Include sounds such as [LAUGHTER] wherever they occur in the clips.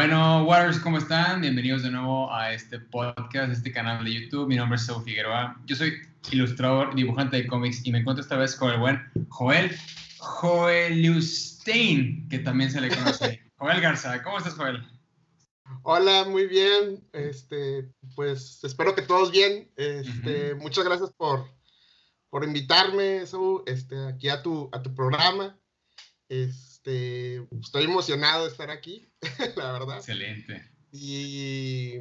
Bueno, Warriors, ¿cómo están? Bienvenidos de nuevo a este podcast, este canal de YouTube. Mi nombre es Saúl Figueroa. Yo soy ilustrador, dibujante de cómics y me encuentro esta vez con el buen Joel Joelustein, que también se le conoce. [LAUGHS] Joel Garza, ¿cómo estás, Joel? Hola, muy bien. Este, pues espero que todos bien. Este, muchas gracias por, por invitarme, Saúl, este, aquí a tu, a tu programa. Este, estoy emocionado de estar aquí, [LAUGHS] la verdad. Excelente. Y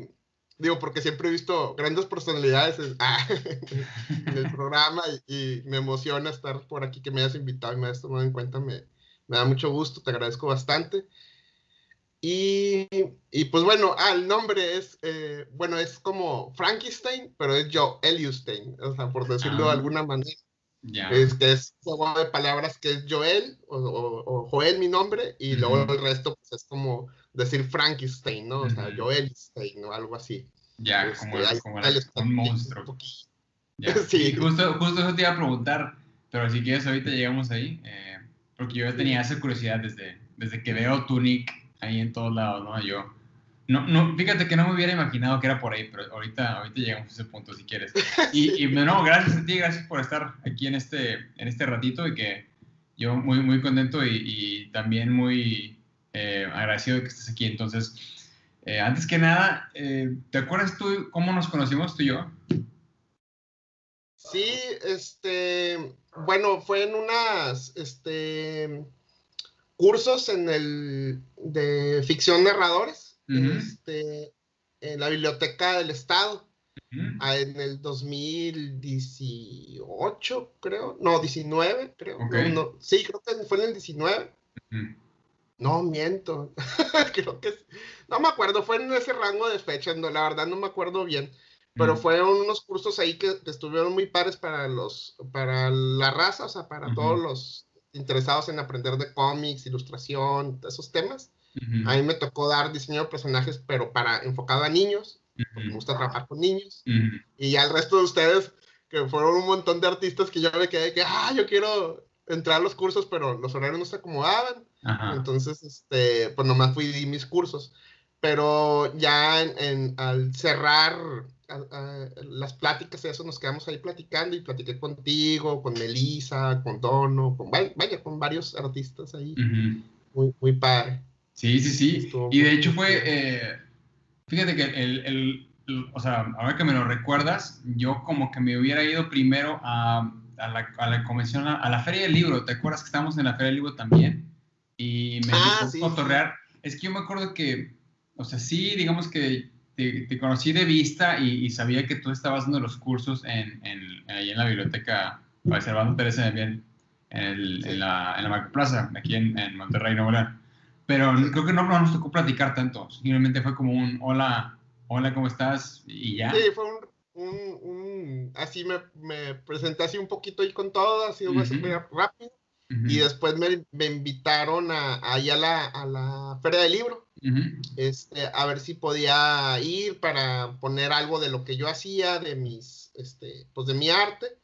digo, porque siempre he visto grandes personalidades en, [LAUGHS] ah, el programa y, me emociona estar por aquí, que me hayas invitado y me hayas tomado en cuenta, me, me da mucho gusto, te agradezco bastante. Y, y pues bueno, ah, el nombre es, eh, bueno, es como Frankenstein, pero es Joe Eliustein, o sea, por decirlo de ah. alguna manera. Es que es un juego de palabras que es Joel o, Joel mi nombre y luego el resto pues, es como decir Frankenstein, ¿no? O sea, Joelstein o algo así. Ya, este, como, como un monstruo. [LAUGHS] Sí. justo, justo eso te iba a preguntar, pero si quieres ahorita llegamos ahí, eh, porque yo tenía esa curiosidad desde, desde que veo Tunic ahí en todos lados, ¿no? Yo no, no, fíjate que no me hubiera imaginado que era por ahí, pero ahorita, ahorita llegamos a ese punto si quieres. [LAUGHS] Y, y no, gracias a ti, gracias por estar aquí en este, en este ratito y que yo muy, muy contento y, también muy eh, agradecido de que estés aquí. Entonces, eh, antes que nada, eh, ¿te acuerdas tú cómo nos conocimos tú y yo? Sí, este, bueno, fue en unas, este, cursos en el, de ficción narradores este, en la Biblioteca del Estado. Ah, en el 2018, creo. No, 19, creo. sí, creo que fue en el 19. No, miento. [LAUGHS] creo que No me acuerdo, fue en ese rango de fecha, no, la verdad no me acuerdo bien. Pero fueron unos cursos ahí que, estuvieron muy pares para los, para la raza, o sea, para todos los interesados en aprender de cómics, ilustración, esos temas. A mí me tocó dar diseño de personajes, pero para enfocado a niños, me gusta trabajar con niños. Y ya el resto de ustedes, que fueron un montón de artistas que yo me quedé que, ah, yo quiero entrar a los cursos, pero los horarios no se acomodaban. Entonces, este, pues nomás fui di mis cursos. Pero ya en, al cerrar las pláticas y eso, nos quedamos ahí platicando y platiqué contigo, con Melissa, con Dono, con, vaya, con varios artistas ahí. Muy, muy padre. Sí, sí, sí. Y de hecho fue, eh, fíjate que el, el, o sea, ahora que me lo recuerdas, yo como que me hubiera ido primero a, a, la, a la, convención, a, la Feria del Libro. ¿Te acuerdas que estábamos en la Feria del Libro también? Y me ah, sí, Es que yo me acuerdo que, o sea, sí, digamos que te, te conocí de vista y, sabía que tú estabas dando los cursos en, en, ahí en la biblioteca Servando Teresa bien, en, el, en, la, en la Marco Plaza, aquí en, en Monterrey, Nuevo León. Pero creo que no, nos tocó platicar tanto. Simplemente fue como un hola, hola, ¿cómo estás? Y ya. Sí, fue un, un, así me, me, presenté así un poquito ahí con todo, así uh rápido. Y después me, me invitaron a, ahí a la, a la feria del libro, este, a ver si podía ir para poner algo de lo que yo hacía, de mis, este, pues de mi arte.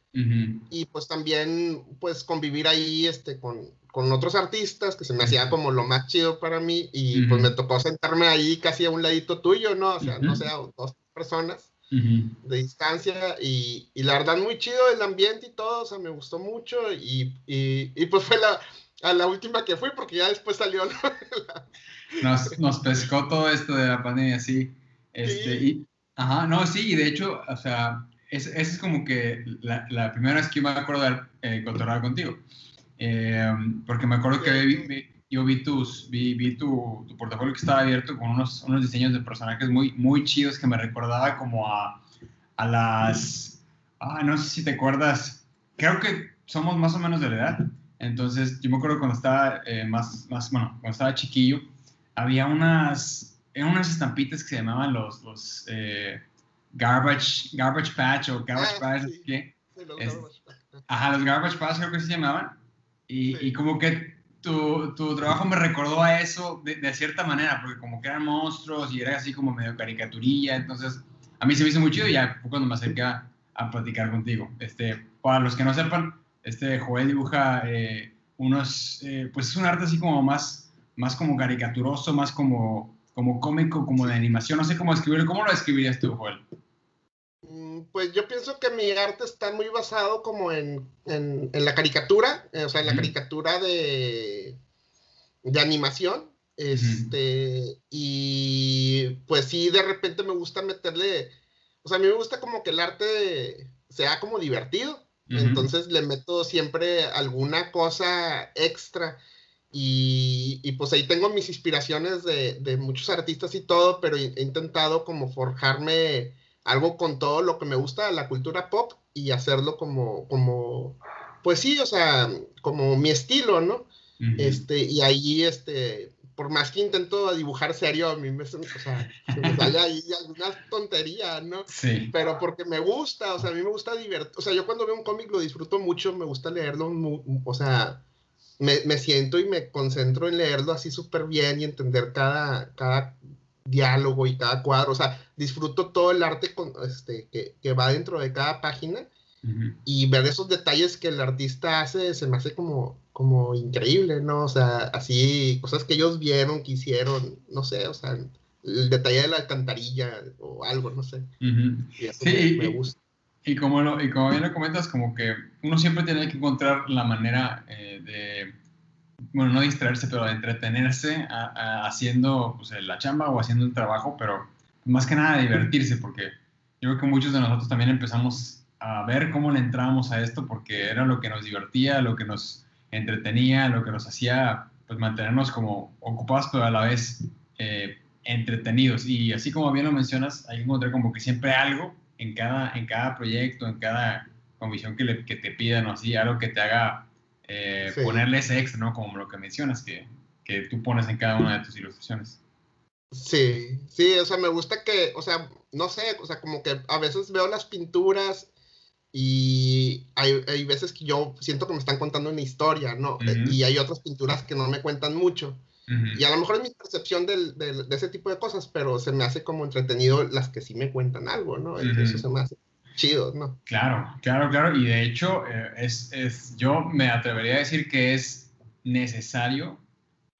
Y pues también, pues convivir ahí, este, con, con otros artistas, que se me hacía como lo más chido para mí, y pues me tocó sentarme ahí casi a un ladito tuyo, ¿no? O sea, no sé, dos personas de distancia, y, y, la verdad muy chido el ambiente y todo, o sea, me gustó mucho, y, y, pues fue la, a la última que fui, porque ya después salió, [LAUGHS] nos, nos, pescó todo esto de la pandemia, sí. Este, Y, ajá, no, sí, y de hecho, o sea, esa es, como que la, la, primera vez que me acuerdo de eh, contigo. Eh, porque me acuerdo que yo vi, tus, vi, vi tu, tu, portafolio que estaba abierto con unos, unos diseños de personajes muy, muy chidos que me recordaba como a, a las... Ah, no sé si te acuerdas, creo que somos más o menos de la edad. Entonces, yo me acuerdo cuando estaba eh, más, más, bueno, cuando estaba chiquillo, había unas, unas estampitas que se llamaban los, los eh, garbage, garbage patch o garbage ah, patch, ¿qué? ajá, los garbage patch creo que se llamaban. Y, y como que tu, tu, trabajo me recordó a eso de, de, cierta manera, porque como que eran monstruos y era así como medio caricaturilla, entonces a mí se me hizo muy chido y ya fue cuando me acerqué a, platicar contigo. Este, para los que no sepan, este Joel dibuja eh, unos, eh, pues es un arte así como más, más como caricaturoso, más como, como cómico, como de animación, no sé cómo escribirlo, ¿cómo lo escribirías tú, Joel? Mm, pues yo pienso que mi arte está muy basado como en, en, la caricatura, eh, o sea, en la caricatura de, de animación. Este, y pues sí, de repente me gusta meterle, o sea, a mí me gusta como que el arte sea como divertido. Entonces le meto siempre alguna cosa extra. Y, y, pues ahí tengo mis inspiraciones de, de, muchos artistas y todo, pero he intentado como forjarme algo con todo lo que me gusta, la cultura pop, y hacerlo como, como, pues sí, o sea, como mi estilo, ¿no? Este, y ahí, este, por más que intento dibujar serio, a mí me, o sea, me sale ahí alguna tontería, ¿no? Sí. Pero porque me gusta, o sea, a mí me gusta divertir, o sea, yo cuando veo un cómic lo disfruto mucho, me gusta leerlo, o sea, me, me siento y me concentro en leerlo así súper bien y entender cada, cada diálogo y cada cuadro, o sea, disfruto todo el arte con, este, que, que va dentro de cada página y ver esos detalles que el artista hace se me hace como, como increíble, ¿no? O sea, así, cosas que ellos vieron, que hicieron, no sé, o sea, el detalle de la alcantarilla o algo, no sé. Y eso sí, me, gusta. Y, como lo, y como bien lo comentas, como que uno siempre tiene que encontrar la manera eh, de bueno, no distraerse, pero entretenerse haciendo pues, la chamba o haciendo el trabajo, pero más que nada divertirse, porque yo creo que muchos de nosotros también empezamos a ver cómo le entrábamos a esto, porque era lo que nos divertía, lo que nos entretenía, lo que nos hacía pues mantenernos como ocupados, pero a la vez eh, entretenidos. Y así como bien lo mencionas, hay que encontrar como que siempre algo en cada, en cada proyecto, en cada comisión que, que te pidan o así, algo que te haga eh, ponerle ese extra, ¿no? Como lo que mencionas, que, que tú pones en cada una de tus ilustraciones. Sí, sí, o sea, me gusta que, o sea, no sé, o sea, como que a veces veo las pinturas y hay, hay veces que yo siento que me están contando una historia, ¿no? Y hay otras pinturas que no me cuentan mucho. Y a lo mejor es mi percepción del, del, de ese tipo de cosas, pero se me hace como entretenido las que sí me cuentan algo, ¿no? Eso se me hace chido, ¿no? Claro, claro, claro. Y de hecho, eh, es, es, yo me atrevería a decir que es necesario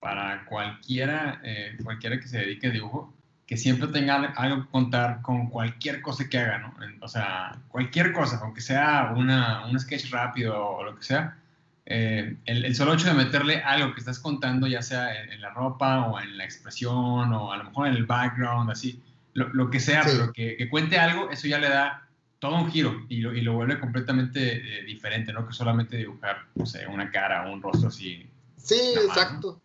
para cualquiera, eh, cualquiera que se dedique a dibujo, que siempre tenga algo que contar con cualquier cosa que haga, ¿no? O sea, cualquier cosa, aunque sea una, un sketch rápido o lo que sea, eh, el, solo hecho de meterle algo que estás contando, ya sea en, la ropa o en la expresión o a lo mejor en el background, así, lo, lo que sea, pero que, que, cuente algo, eso ya le da todo un giro y lo, y lo vuelve completamente eh, diferente, ¿no? Que solamente dibujar, no sé, una cara o un rostro así. Sí, exacto.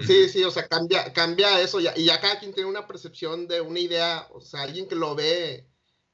Sí, sí, o sea, cambia, cambia eso ya, y ya cada quien tiene una percepción de una idea, o sea, alguien que lo ve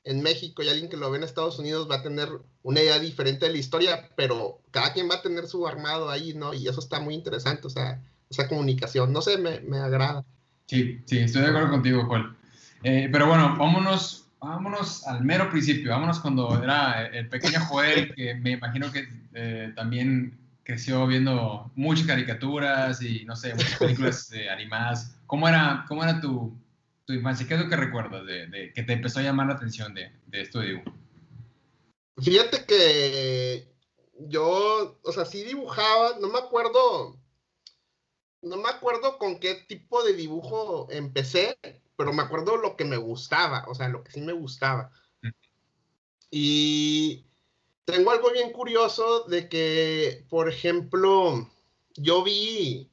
en México y alguien que lo ve en Estados Unidos va a tener una idea diferente de la historia, pero cada quien va a tener su armado ahí, ¿no? Y eso está muy interesante, o sea, esa comunicación, no sé, me, me agrada. Sí, sí, estoy de acuerdo contigo, Juan. Eh, pero bueno, vámonos vámonos al mero principio, vámonos cuando era el pequeño Joel, que me imagino que eh, también creció viendo muchas caricaturas y, no sé, muchas películas eh, animadas. ¿Cómo era, cómo era tu, tu, infancia? ¿Qué es lo que recuerdas de, que te empezó a llamar la atención de, de esto de dibujo? Fíjate que yo, o sea, sí dibujaba, no me acuerdo, no me acuerdo con qué tipo de dibujo empecé, pero me acuerdo lo que me gustaba, o sea, lo que sí me gustaba. Y tengo algo bien curioso de que, por ejemplo, yo vi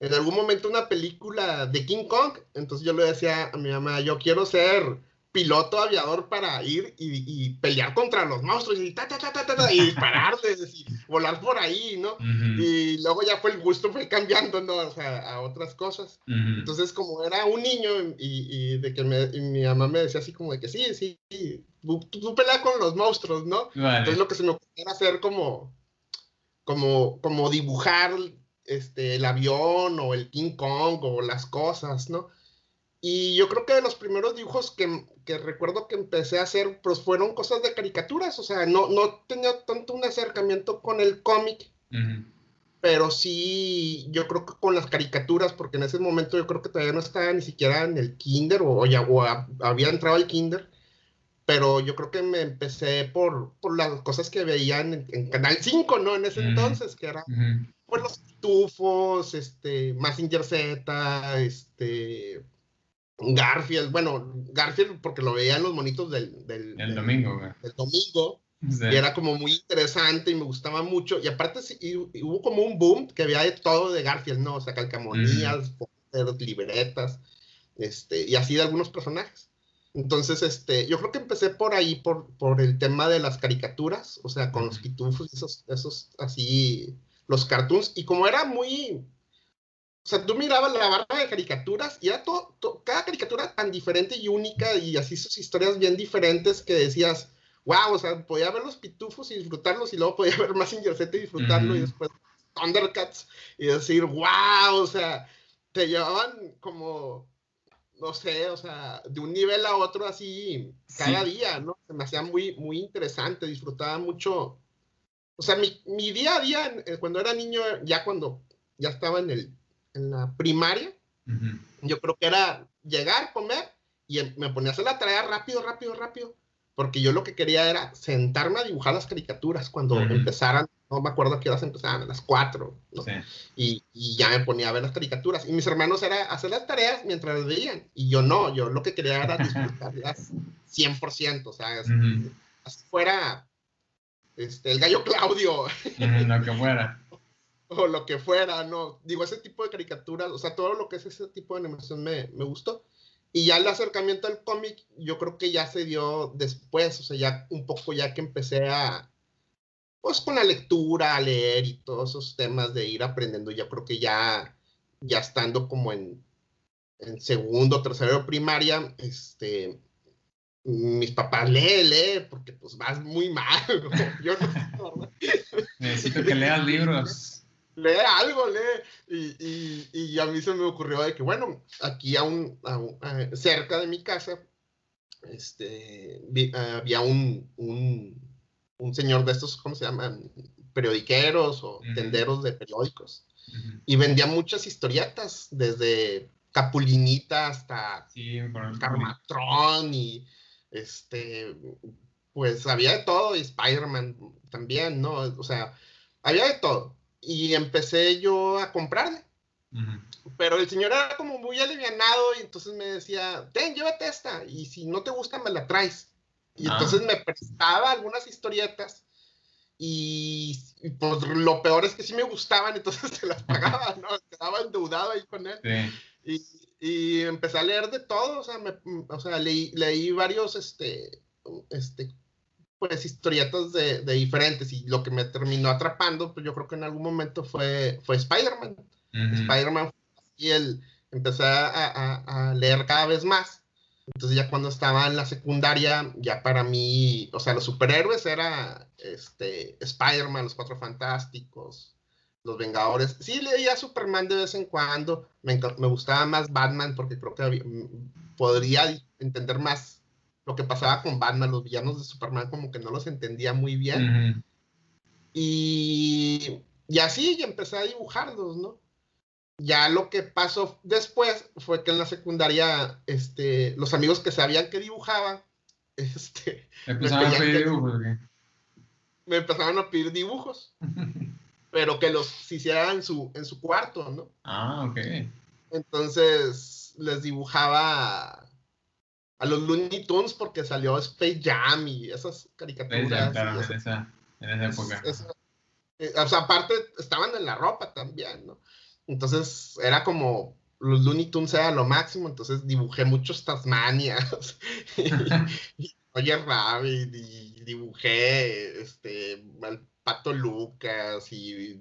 en algún momento una película de King Kong, entonces yo le decía a mi mamá, yo quiero ser piloto aviador para ir y, pelear contra los monstruos y, ta, ta, ta, ta, y [LAUGHS] dispararles y volar por ahí, ¿no? Y luego ya fue el gusto, fue cambiando, ¿no? O sea, a otras cosas. Entonces, como era un niño y, de que mi mamá me decía así como de que sí, sí, tú, tú peleas con los monstruos, ¿no? Entonces lo que se me ocurrió era hacer como, como, como dibujar este, el avión o el King Kong o las cosas, ¿no? Y yo creo que de los primeros dibujos que, que, recuerdo que empecé a hacer, pues fueron cosas de caricaturas, o sea, no, no tenía tanto un acercamiento con el cómic, pero sí, yo creo que con las caricaturas, porque en ese momento yo creo que todavía no estaba ni siquiera en el kinder o, ya o había entrado al kinder, pero yo creo que me empecé por, por las cosas que veían en, Canal 5, ¿no? En ese entonces, que eran pues, los tufos, este, Massinger Z, este, Garfield, bueno, Garfield porque lo veían los monitos del, del, domingo, Del domingo. Y era como muy interesante y me gustaba mucho. Y aparte hubo como un boom que había de todo de Garfield, ¿no? O sea, calcamonías, libretas, este, y así de algunos personajes. Entonces, este, yo creo que empecé por ahí, por, por el tema de las caricaturas, o sea, con los pitufos, esos, esos así, los cartoons, y como era muy, o sea, tú mirabas la barra de caricaturas y era todo, cada caricatura tan diferente y única y así sus historias bien diferentes que decías, wow, o sea, podía ver los pitufos y disfrutarlos y luego podía [LAUGHS] ver más Z y disfrutarlo y después Thundercats y decir, wow, o sea, te llevaban como no sé, o sea, de un nivel a otro así cada día, ¿no? Se me hacía muy, muy interesante, disfrutaba mucho. O sea, mi, mi día a día, eh, cuando era niño, ya cuando ya estaba en, el, en la primaria, yo creo que era llegar, comer y em, me ponía a hacer la tarea rápido, rápido, rápido, porque yo lo que quería era sentarme a dibujar las caricaturas cuando empezaran no me acuerdo a qué horas empezaban, a las 4, ¿no? y, y, ya me ponía a ver las caricaturas. Y mis hermanos era hacer las tareas mientras las veían. Y yo no, yo lo que quería era disfrutarlas 100%, o sea, así fuera este, el gallo Claudio. lo que [LAUGHS] fuera. O lo que fuera, no. Digo, ese tipo de caricaturas, o sea, todo lo que es ese tipo de animación me, me gustó. Y ya el acercamiento al cómic, yo creo que ya se dio después, o sea, ya un poco ya que empecé a, pues con la lectura, a leer y todos esos temas de ir aprendiendo, yo creo que ya, ya estando como en, en segundo, tercero primaria, este, mis papás lee, lee, porque pues vas muy mal. [LAUGHS] Yo no, Necesito que leas libros. Lee algo, lee. Y, y, y, a mí se me ocurrió de que, bueno, aquí a un, cerca de mi casa, este, había un, un un señor de estos, ¿cómo se llaman? Periodiqueros o tenderos de periódicos. Y vendía muchas historietas, desde Capulinita hasta sí, Carmatrón y este, pues había de todo, y Spider-Man también, ¿no? O sea, había de todo. Y empecé yo a comprarle. Pero el señor era como muy alivianado y entonces me decía, ten, llévate esta y si no te gusta me la traes. Y ah. entonces me prestaba algunas historietas y, pues lo peor es que sí me gustaban, entonces [LAUGHS] se las pagaba, [LAUGHS] ¿no? Quedaba endeudado ahí con él. Y, y, empecé a leer de todo, o sea, me, o sea leí, leí varios, este, este, pues historietas de, de, diferentes y lo que me terminó atrapando, pues yo creo que en algún momento fue, fue Spider-Man. Spider-Man y él empecé a, a, a leer cada vez más entonces ya cuando estaba en la secundaria, ya para mí, o sea, los superhéroes era este, Spider-Man, los Cuatro Fantásticos, los Vengadores. Sí leía Superman de vez en cuando, me, me gustaba más Batman porque creo que podría entender más lo que pasaba con Batman, los villanos de Superman como que no los entendía muy bien. y, y así ya empecé a dibujarlos, ¿no? ya lo que pasó después fue que en la secundaria, este, los amigos que sabían que dibujaba, [LAUGHS] este, me empezaron a pedir dibujos. Me empezaron a pedir dibujos, [LAUGHS] pero que los hiciera en su, en su cuarto, ¿no? Ah, ok. Entonces les dibujaba a los Looney Tunes porque salió Space Jam y esas caricaturas. claro, en, esa, en esa época. Eh, o sea, aparte estaban en la ropa también, ¿no? Entonces era como los Looney Tunes era lo máximo, entonces dibujé muchos Tasmanias [LAUGHS] y, Oye Rabbit y dibujé este al Pato Lucas y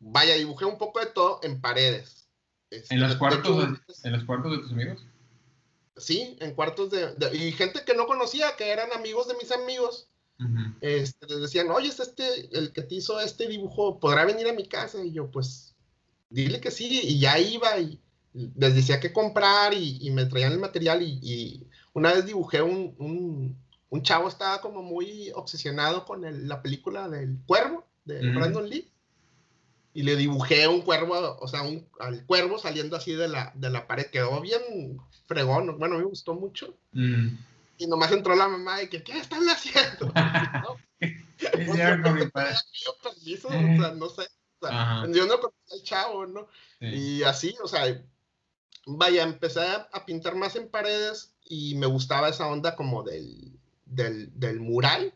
vaya, dibujé un poco de todo en paredes. Este, ¿En los cuartos de, en los cuartos de tus amigos? Sí, en cuartos de, y gente que no conocía, que eran amigos de mis amigos. este, les decían, oye, este, el que te hizo este dibujo, ¿podrá venir a mi casa? Y yo, pues, dile que sí, y ya iba y les decía qué comprar y, me traían el material y, una vez dibujé un, un, chavo, estaba como muy obsesionado con la película del cuervo, de Brandon Lee, y le dibujé un cuervo, o sea, un, al cuervo saliendo así de la, de la pared, quedó bien fregón, bueno, me gustó mucho. y nomás entró la mamá y que, ¿qué están haciendo? [LAUGHS] ¿No? Hicieron con mi padre. Permiso, o sea, no sé. O sea, yo no conocía al chavo, ¿no? Y así, o sea, vaya, empecé a pintar más en paredes y me gustaba esa onda como del, del, del mural.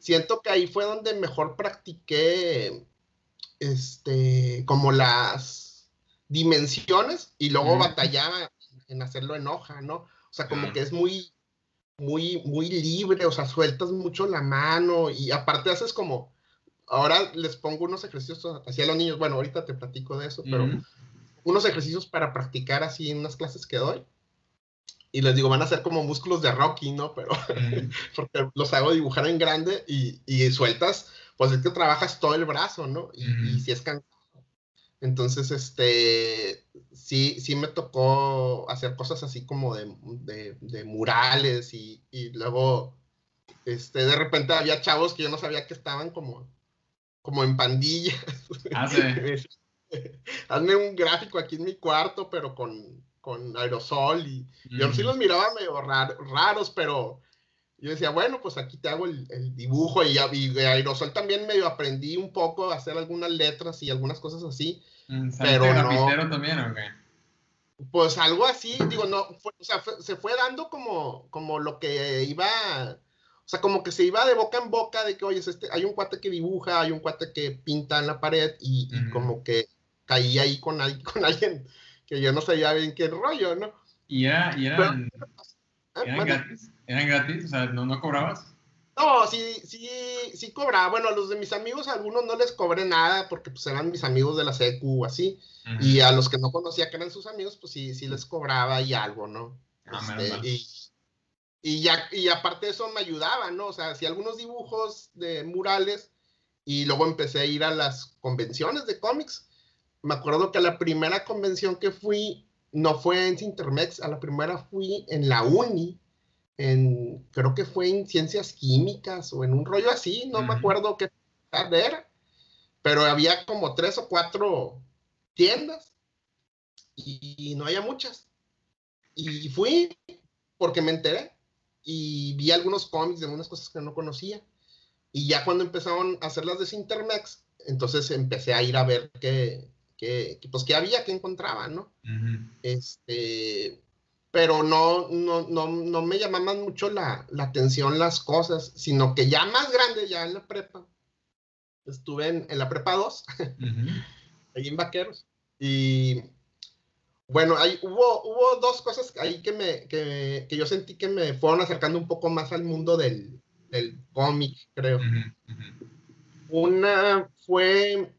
Siento que ahí fue donde mejor practiqué este, como las dimensiones y luego batallaba en hacerlo en hoja, ¿no? O sea, como que es muy, muy, muy libre, o sea, sueltas mucho la mano y aparte haces como, ahora les pongo unos ejercicios hacia los niños, bueno, ahorita te platico de eso, pero unos ejercicios para practicar así en unas clases que doy. Y les digo, van a ser como músculos de Rocky, ¿no? Pero [LAUGHS] porque los hago dibujar en grande y, y, sueltas, pues es que trabajas todo el brazo, ¿no? Y, si es cansado. Entonces, este, sí, sí me tocó hacer cosas así como de, de, de murales y, y, luego, este, de repente había chavos que yo no sabía que estaban como, como en pandillas. Ah, [LAUGHS] sí. Hazme un gráfico aquí en mi cuarto, pero con, con aerosol y, yo sí los miraba medio raros, pero yo decía, bueno, pues aquí te hago el, dibujo y, y, aerosol también medio aprendí un poco a hacer algunas letras y algunas cosas así. Pero no. también o qué? Pues algo así, digo, no, o sea, se fue dando como, como lo que iba, o sea, como que se iba de boca en boca de que, oye, este, hay un cuate que dibuja, hay un cuate que pinta en la pared y, como que caí ahí con, [LAUGHS] con alguien que yo no sabía bien qué rollo, ¿no? ¿Y, era, y eran, ah, eran gratis? ¿Eran gratis? O sea, ¿no, no cobrabas? No, sí, sí, sí cobraba. Bueno, a los de mis amigos, a algunos no les cobré nada porque pues eran mis amigos de la secu o así. Y a los que no conocía que eran sus amigos, pues sí, sí les cobraba y algo, ¿no? Ah, este, y, y, ya, y aparte de eso me ayudaba, ¿no? O sea, hacía algunos dibujos de murales y luego empecé a ir a las convenciones de cómics me acuerdo que la primera convención que fui, no fue en Intermex, a la primera fui en la uni, en, creo que fue en ciencias químicas o en un rollo así, no me acuerdo qué era, pero había como tres o cuatro tiendas y no había muchas. Y fui porque me enteré y vi algunos cómics de algunas cosas que no conocía. Y ya cuando empezaron a hacer las de Intermex, entonces empecé a ir a ver qué, que, pues que había, que encontraba, ¿no? Este, pero no, no, no, no me llamaban mucho la, la, atención las cosas, sino que ya más grande, ya en la prepa, estuve en, en la prepa 2, [LAUGHS] ahí en Vaqueros, y bueno, hay, hubo, hubo dos cosas ahí que, me, que, que, yo sentí que me fueron acercando un poco más al mundo del, del cómic, creo. Una fue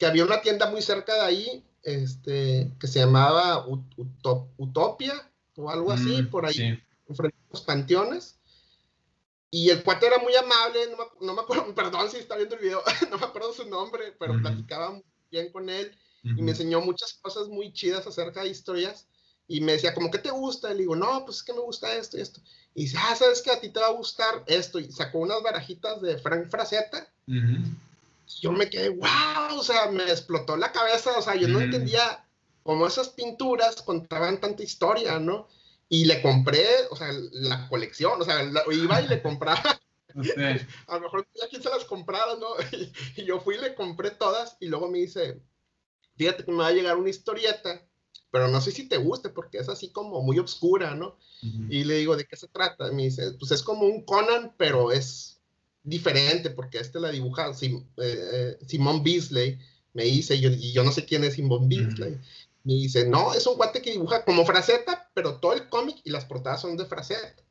que había una tienda muy cerca de ahí, este, que se llamaba Utopia o algo así, mm, por ahí, enfrente de los panteones. Y el cuate era muy amable, no me, acuerdo, [LAUGHS] perdón si está viendo el video, [LAUGHS] no me acuerdo su nombre, pero platicaba muy bien con él y me enseñó muchas cosas muy chidas acerca de historias. Y me decía, ¿cómo que te gusta? Y le digo, no, pues es que me gusta esto y esto. Y dice, ah, ¿sabes que A ti te va a gustar esto. Y sacó unas barajitas de Frank Frazetta yo me quedé, wow, o sea, me explotó la cabeza, o sea, yo no entendía cómo esas pinturas contaban tanta historia, ¿no? Y le compré, o sea, la colección, o sea, iba y le compraba. [LAUGHS] A lo mejor ya quien se las comprara, ¿no? [LAUGHS] Y, yo fui y le compré todas y luego me dice, fíjate que me va a llegar una historieta, pero no sé si te guste porque es así como muy oscura, ¿no? Y le digo, ¿de qué se trata? Y me dice, pues es como un Conan, pero es diferente porque este la dibuja Sim, eh, Simón Beasley, me dice, y yo, no sé quién es Simón Beasley. Me dice, no, es un guate que dibuja como fraceta, pero todo el cómic y las portadas son de fraceta.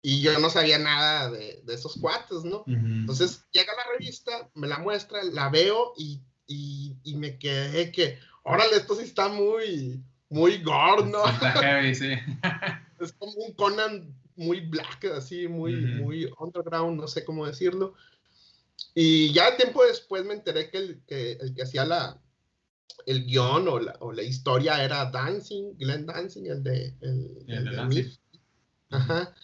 Y yo no sabía nada de, de esos cuates, ¿no? Entonces llega la revista, me la muestra, la veo y, y, y me quedé que, órale, esto sí está muy, muy gore, ¿no? sí. [LAUGHS] es como un Conan muy black, así, muy, muy underground, no sé cómo decirlo. Y ya tiempo después me enteré que el que, el que hacía la, el guion o la, o la, historia era Dancing, Glenn Dancing, el de, el, de, Ajá.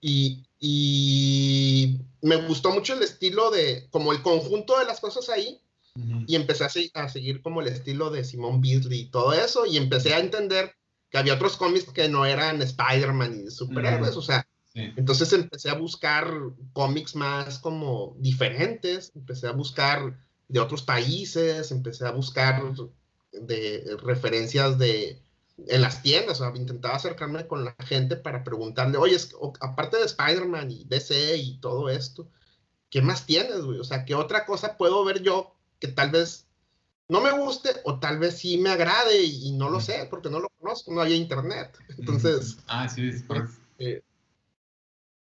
Y, y, me gustó mucho el estilo de, como el conjunto de las cosas ahí, y empecé a, a, seguir como el estilo de Simón Beasley y todo eso, y empecé a entender que había otros cómics que no eran Spider-Man y superhéroes, o sea, Entonces empecé a buscar cómics más como diferentes, empecé a buscar de otros países, empecé a buscar de referencias de en las tiendas, o sea, intentaba acercarme con la gente para preguntarle, oye, aparte de Spider-Man y DC y todo esto, ¿qué más tienes, güey? O sea, ¿qué otra cosa puedo ver yo que tal vez no me guste o tal vez sí me agrade y, no lo sé porque no lo conozco, no hay internet. Entonces, ah, sí, eh,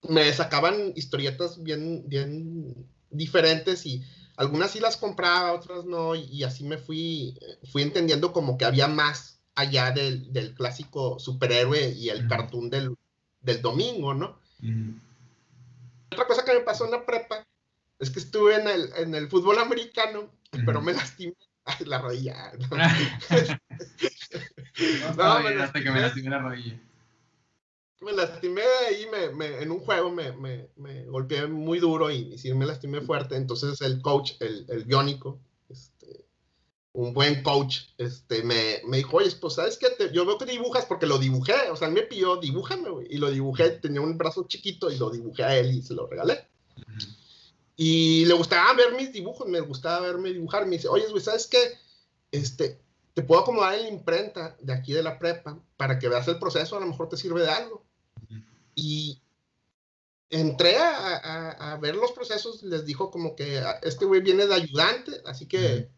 me sacaban historietas bien, bien diferentes y algunas sí las compraba, otras no, y, así me fui, fui entendiendo como que había más allá del, del clásico superhéroe y el cartoon del, del, domingo, ¿no? Otra cosa que me pasó en la prepa es que estuve en el, en el fútbol americano, pero me lastimé [LAUGHS] la rodilla. No, [LAUGHS] me lastimé, que me lastimé la rodilla. Me lastimé ahí, me, me, en un juego me, me, me, golpeé muy duro y, sí me lastimé fuerte. Entonces el coach, el, el biónico, este, un buen coach, este, me, me dijo, oye, pues, ¿sabes qué? yo veo que dibujas porque lo dibujé. O sea, él me pidió, dibújame, güey. Y lo dibujé, tenía un brazo chiquito y lo dibujé a él y se lo regalé. Y le gustaba ver mis dibujos, me gustaba verme dibujar. Me dice, oye, güey, ¿sabes qué? Este, te puedo acomodar en la imprenta de aquí de la prepa para que veas el proceso, a lo mejor te sirve de algo. Y entré a, a, ver los procesos, les dijo como que ah, este güey viene de ayudante, así que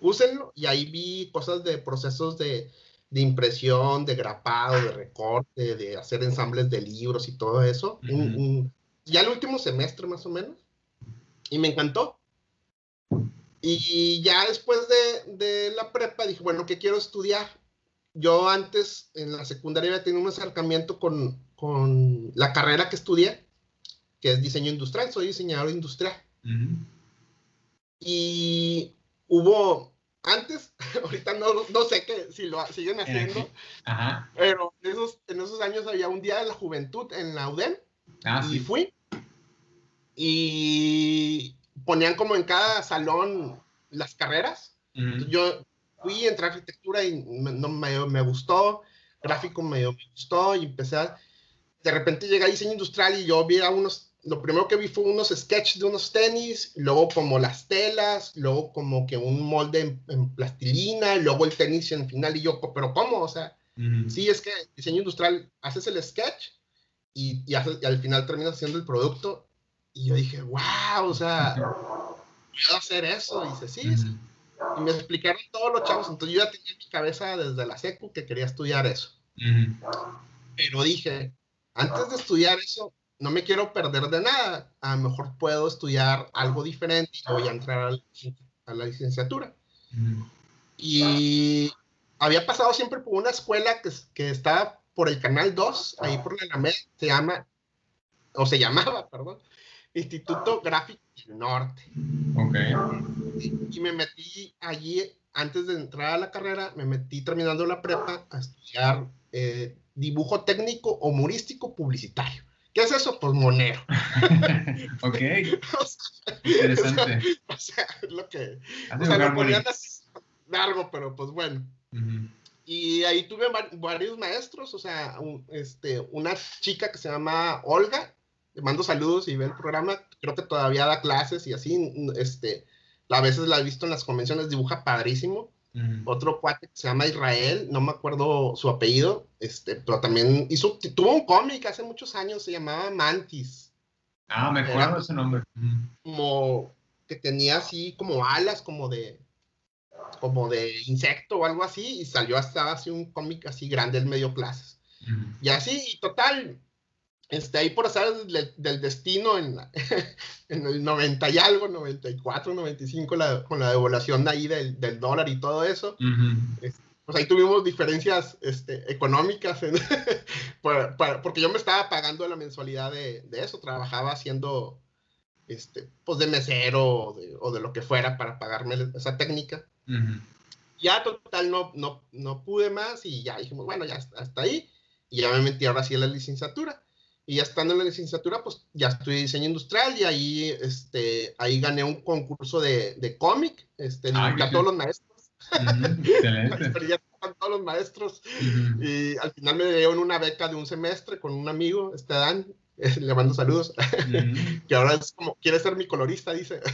úsenlo. Y ahí vi cosas de procesos de, de, impresión, de grapado, de recorte, de hacer ensambles de libros y todo eso. ya el último semestre más o menos y me encantó. Y ya después de, de, la prepa dije, bueno, ¿qué quiero estudiar? Yo antes en la secundaria había tenido un acercamiento con, con la carrera que estudié, que es diseño industrial, soy diseñador industrial. Y hubo, antes, [LAUGHS] ahorita no, no sé que, si lo siguen haciendo, pero en esos, en esos años había un día de la juventud en la UDEM ah, y fui y ponían como en cada salón las carreras. Yo fui, entré a arquitectura y me, no, me, gustó, gráfico me, gustó y empecé a, de repente llegué a diseño industrial y yo vi a unos, lo primero que vi fue unos sketches de unos tenis, luego como las telas, luego como que un molde en, plastilina, luego el tenis en final y yo, pero ¿cómo? O sea, sí es que diseño industrial, haces el sketch y, y, y al final terminas haciendo el producto y yo dije, wow, o sea, ¿puedo hacer eso? Y dice, sí, sí. Y me explicaron todos los chavos. Entonces yo ya tenía en mi cabeza desde la secu que quería estudiar eso. Pero dije, antes de estudiar eso, no me quiero perder de nada. A lo mejor puedo estudiar algo diferente y voy a entrar a la licenciatura. Y había pasado siempre por una escuela que, que estaba por el Canal 2, ahí por la Alameda, se llama, o se llamaba, [LAUGHS] perdón, Instituto Gráfico del Norte. Ok. Y, me metí allí, antes de entrar a la carrera, me metí terminando la prepa a estudiar eh, dibujo técnico humorístico publicitario. ¿Qué es eso? Pues monero. [LAUGHS] ok. Interesante. [LAUGHS] O sea, lo que. O sea, lo ponían largo, pero pues bueno. Y ahí tuve varios maestros, o sea, este, una chica que se llama Olga, mando saludos y ve el programa, creo que todavía da clases y así, este, a veces la he visto en las convenciones, dibuja padrísimo. Otro cuate que se llama Israel, no me acuerdo su apellido, este, pero también hizo, tuvo un cómic hace muchos años, se llamaba Mantis. Ah, me acuerdo ese nombre. Como que tenía así como alas, como de, como de insecto o algo así, y salió hasta así un cómic así grande, el medio clases. Y así, total, este, ahí por hacer del, destino en, [LAUGHS] en, el 90 y algo, 94, 95, la, con la devaluación de ahí del, del, dólar y todo eso, pues ahí tuvimos diferencias este, económicas, [LAUGHS] porque yo me estaba pagando la mensualidad de, de eso, trabajaba haciendo, este, pues de mesero o de, o de, lo que fuera para pagarme esa técnica. Ya total no, no, no pude más y ya dijimos, bueno, ya hasta ahí, y ya me metí ahora sí a la licenciatura. Y ya estando en la licenciatura, pues ya estudié diseño industrial y ahí, este, ahí gané un concurso de, de cómic, este, ah, a todos los maestros. [LAUGHS] excelente. a todos los maestros. Y al final me dieron una beca de un semestre con un amigo, este Dan, le mando saludos, [LAUGHS] que ahora es como, quiere ser mi colorista, dice. [LAUGHS]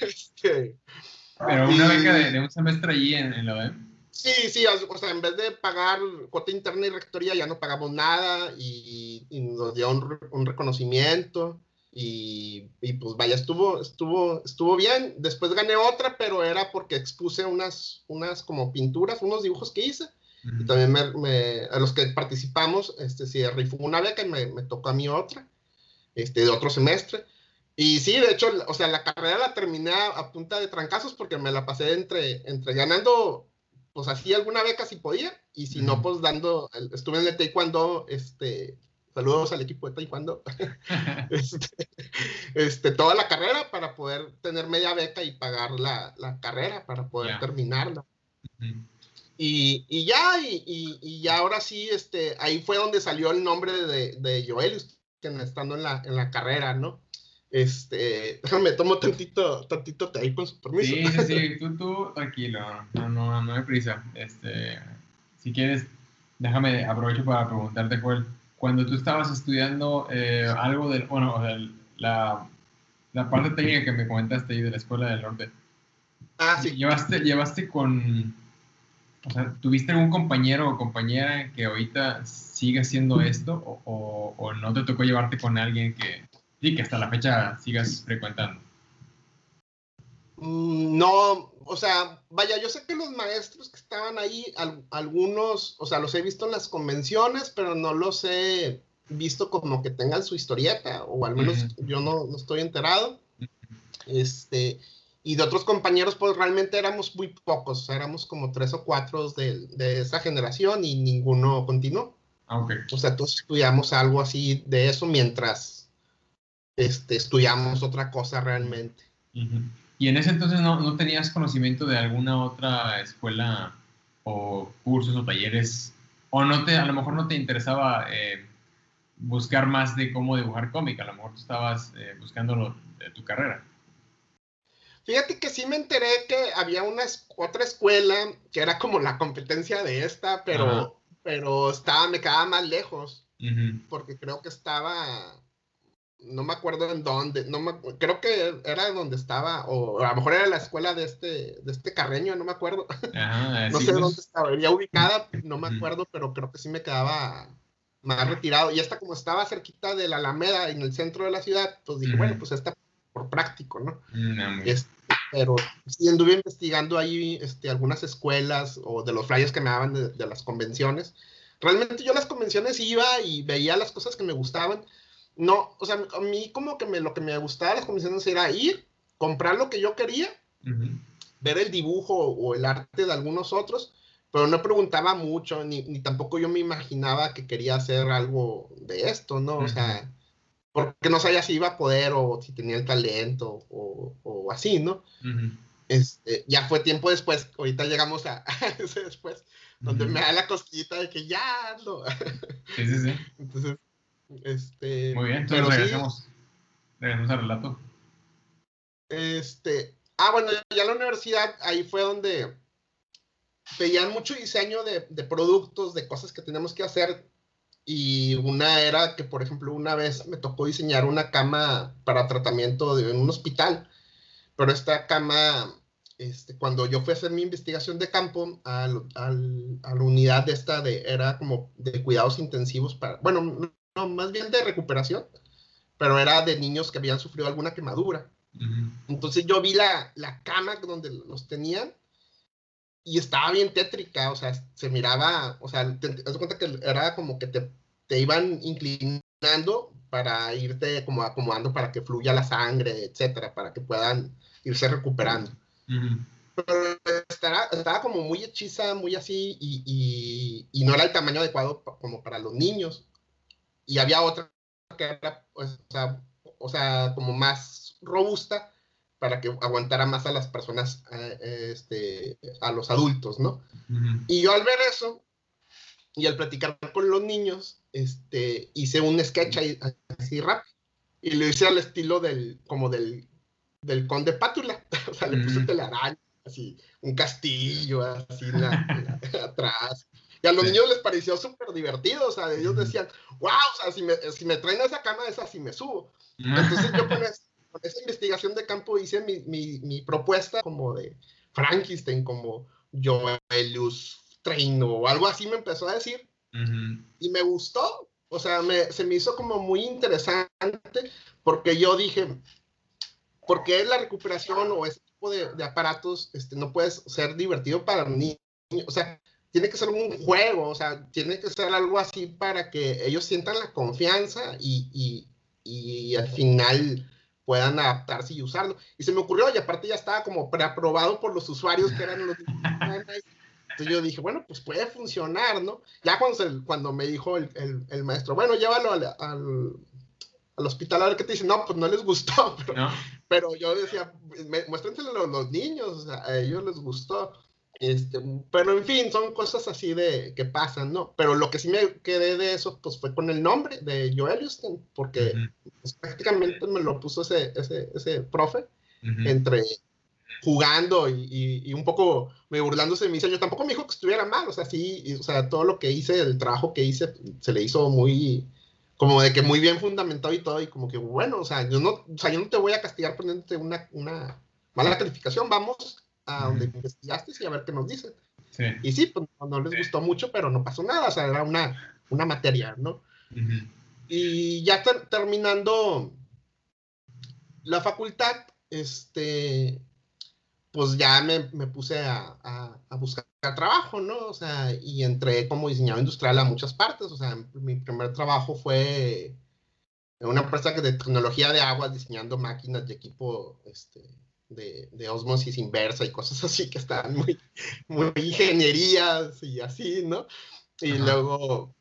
Este, Pero una beca de, un semestre allí en, en la UDEM. Sí, sí, o sea, en vez de pagar cuota interna y rectoría, ya no pagamos nada y, nos dio un, reconocimiento y, y, pues vaya, estuvo, estuvo, estuvo bien. Después gané otra, pero era porque expuse unas, unas como pinturas, unos dibujos que hice. Y también me, a los que participamos, este, sí, rifó una beca y me, me, tocó a mí otra, este, de otro semestre. Y sí, de hecho, o sea, la carrera la terminé a, punta de trancazos porque me la pasé entre, entre ganando, pues así alguna beca si podía, y si no, pues dando, estuve en el taekwondo, este, saludos al equipo de taekwondo, [LAUGHS] [LAUGHS] este, este, toda la carrera para poder tener media beca y pagar la, la carrera, para poder terminarla. Y, y ya, y, y, ya ahora sí, este, ahí fue donde salió el nombre de, de Joel, estando en la, en la carrera, ¿no? Este, déjame, tomo tantito, tantito ahí con su permiso. Sí, sí, sí, [LAUGHS] tú, tú, tranquilo, no, no, no hay prisa. Este, si quieres, déjame, aprovecho para preguntarte, Joel, cuando tú estabas estudiando eh, algo del, bueno, la, la parte técnica que me comentaste ahí de la Escuela del Norte, ah, sí. ¿llevaste, llevaste con o sea, ¿tuviste algún compañero o compañera que ahorita siga haciendo esto o, o, no te tocó llevarte con alguien que, sí, que hasta la fecha sigas frecuentando? Mm, no, o sea, vaya, yo sé que los maestros que estaban ahí, algunos, o sea, los he visto en las convenciones, pero no los he visto como que tengan su historieta, o al menos yo no, no, estoy enterado. Este, y de otros compañeros, pues realmente éramos muy pocos, éramos como tres o cuatro de, de esa generación y ninguno continuó. Ah, okay. O sea, todos estudiamos algo así de eso mientras este, estudiamos otra cosa realmente. ¿Y en ese entonces no, no, tenías conocimiento de alguna otra escuela o cursos o talleres? ¿O no te, a lo mejor no te interesaba eh, buscar más de cómo dibujar cómic? A lo mejor tú estabas eh, buscando de tu carrera. Fíjate que sí me enteré que había una otra escuela que era como la competencia de esta, pero, pero estaba, me quedaba más lejos. Porque creo que estaba, no me acuerdo en dónde, no me, creo que era donde estaba, o a lo mejor era la escuela de este, de este Carreño, no me acuerdo. [LAUGHS] no sé dónde estaba, ya ubicada, no me acuerdo, pero creo que sí me quedaba más retirado. Y esta como estaba cerquita de la Alameda, en el centro de la ciudad, pues dije, bueno, pues esta por práctico, ¿no? Mm, este, pero sí anduve investigando ahí este, algunas escuelas o de los flyers que me daban de, las convenciones. Realmente yo a las convenciones iba y veía las cosas que me gustaban. No, o sea, a mí como que me, lo que me gustaba de las convenciones era ir, comprar lo que yo quería, ver el dibujo o el arte de algunos otros, pero no preguntaba mucho, ni, ni, tampoco yo me imaginaba que quería hacer algo de esto, ¿no? O sea, porque no sabía si iba a poder o si tenía el talento o, o así, ¿no? este, ya fue tiempo después, ahorita llegamos a, [LAUGHS] ese después, donde me da la cosquillita de que ya no. sí, sí, sí. [LAUGHS] Entonces, este... Muy bien, entonces regresamos, regresamos al relato. Este, ah, bueno, ya en la universidad, ahí fue donde veían mucho diseño de, de productos, de cosas que tenemos que hacer. Y una era que, por ejemplo, una vez me tocó diseñar una cama para tratamiento de, en un hospital, pero esta cama, este, cuando yo fui a hacer mi investigación de campo al, al, a la unidad de esta, de, era como de cuidados intensivos para, bueno, no, más bien de recuperación, pero era de niños que habían sufrido alguna quemadura. Entonces yo vi la, la cama donde los tenían y estaba bien tétrica, o sea, se miraba, o sea, te, das cuenta que era como que te, te, iban inclinando para irte como acomodando para que fluya la sangre, etcétera, para que puedan irse recuperando. Pero estaba, estaba, como muy hechiza, muy así, y, y, y, no era el tamaño adecuado como para los niños. Y había otra que era, pues, o, sea, o sea, como más robusta, para que aguantara más a las personas, eh, este, a los adultos, ¿no? Y yo al ver eso y al platicar con los niños, este, hice un sketch ahí, así rápido y lo hice al estilo del, como del, del conde Pátula, [LAUGHS] o sea, le puse telaraña, así, un castillo, así [LAUGHS] atrás, Y a los niños les pareció súper divertido, o sea, ellos decían, wow, o sea, si me, si me traen a esa cama, esa sí me subo. Entonces yo [LAUGHS] con, esa investigación de campo hice mi, mi, mi, propuesta como de Frankenstein, como Joelius Train o algo así me empezó a decir. Y me gustó, o sea, me, se me hizo como muy interesante porque yo dije, ¿por qué la recuperación o ese tipo de, de aparatos este, no puede ser divertido para niños? O sea, tiene que ser un juego, o sea, tiene que ser algo así para que ellos sientan la confianza y, y, y al final puedan adaptarse y usarlo. Y se me ocurrió, y aparte ya estaba como preaprobado por los usuarios que eran los... Entonces yo dije, bueno, pues puede funcionar, ¿no? Ya cuando, cuando me dijo el, el, maestro, bueno, llévalo al, al, hospital a ver qué te dice, no, pues no les gustó, [LAUGHS] pero, yo decía, muéstrenselo a los, niños, a ellos les gustó. Este, pero en fin, son cosas así de que pasan, ¿no? Pero lo que sí me quedé de eso, pues fue con el nombre de Joel Houston, porque pues, prácticamente me lo puso ese, ese, ese profe, entre jugando y, y, un poco me burlándose de mi diseño. Tampoco me dijo que estuviera mal, o sea, sí, o sea, todo lo que hice, el trabajo que hice, se le hizo muy, como de que muy bien fundamentado y todo, y como que, bueno, o sea, yo no, o sea, yo no te voy a castigar poniéndote una, una mala calificación, vamos a donde investigaste y a ver qué nos dicen. Y sí, pues no, les gustó mucho, pero no pasó nada, o sea, era una, una materia, ¿no? Y ya terminando la facultad, este, pues ya me, me puse a, a, buscar trabajo, ¿no? O sea, y entré como diseñador industrial a muchas partes, o sea, mi primer trabajo fue en una empresa de tecnología de agua, diseñando máquinas y equipo, este, de, de, osmosis inversa y cosas [LAUGHS] así que están muy, muy ingenierías y así, ¿no? Y luego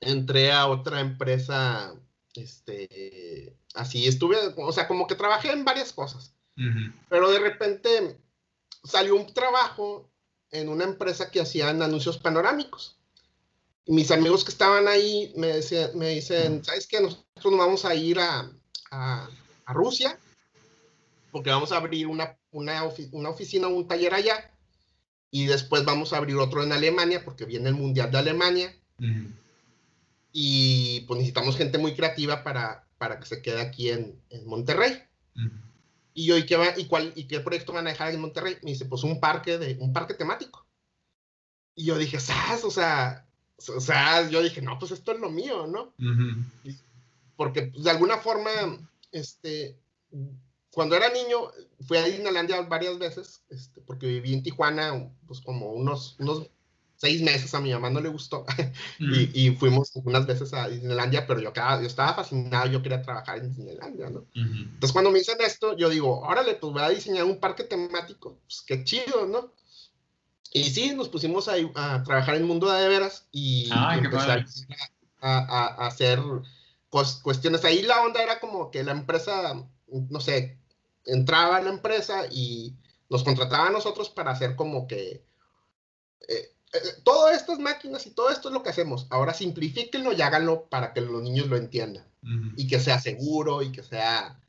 entré a otra empresa, este, así estuve, o sea, como que trabajé en varias cosas, pero de repente salió un trabajo en una empresa que hacían anuncios panorámicos. Y mis amigos que estaban ahí me, me dicen, ¿sabes qué? Nosotros nos vamos a ir a, a, a Rusia porque vamos a abrir una, una, una oficina, un taller allá, y después vamos a abrir otro en Alemania, porque viene el Mundial de Alemania, y pues necesitamos gente muy creativa para, para que se quede aquí en, en Monterrey. Y yo, ¿y qué, va, y, cuál, ¿y qué proyecto van a dejar en Monterrey? Me dice, pues un parque, de, un parque temático. Y yo dije, ¿sabes? O sea, o sea, yo dije, no, pues esto es lo mío, ¿no? Porque pues, de alguna forma, este, cuando era niño, fui a Disneylandia varias veces, este, porque viví en Tijuana, pues como unos, unos seis meses, a mi mamá no le gustó, [LAUGHS] y, y, fuimos unas veces a Disneylandia, pero yo, yo estaba fascinado, yo quería trabajar en Disneylandia, ¿no? Entonces cuando me dicen esto, yo digo, órale, pues voy a diseñar un parque temático, pues qué chido, ¿no? Y sí, nos pusimos a, a trabajar en mundo de veras y empezar a, a, a, hacer cuestiones. Ahí la onda era como que la empresa, no sé, entraba a la empresa y nos contrataba a nosotros para hacer como que eh, eh, todas estas máquinas y todo esto es lo que hacemos. Ahora simplifíquenlo y háganlo para que los niños lo entiendan y que sea seguro y que sea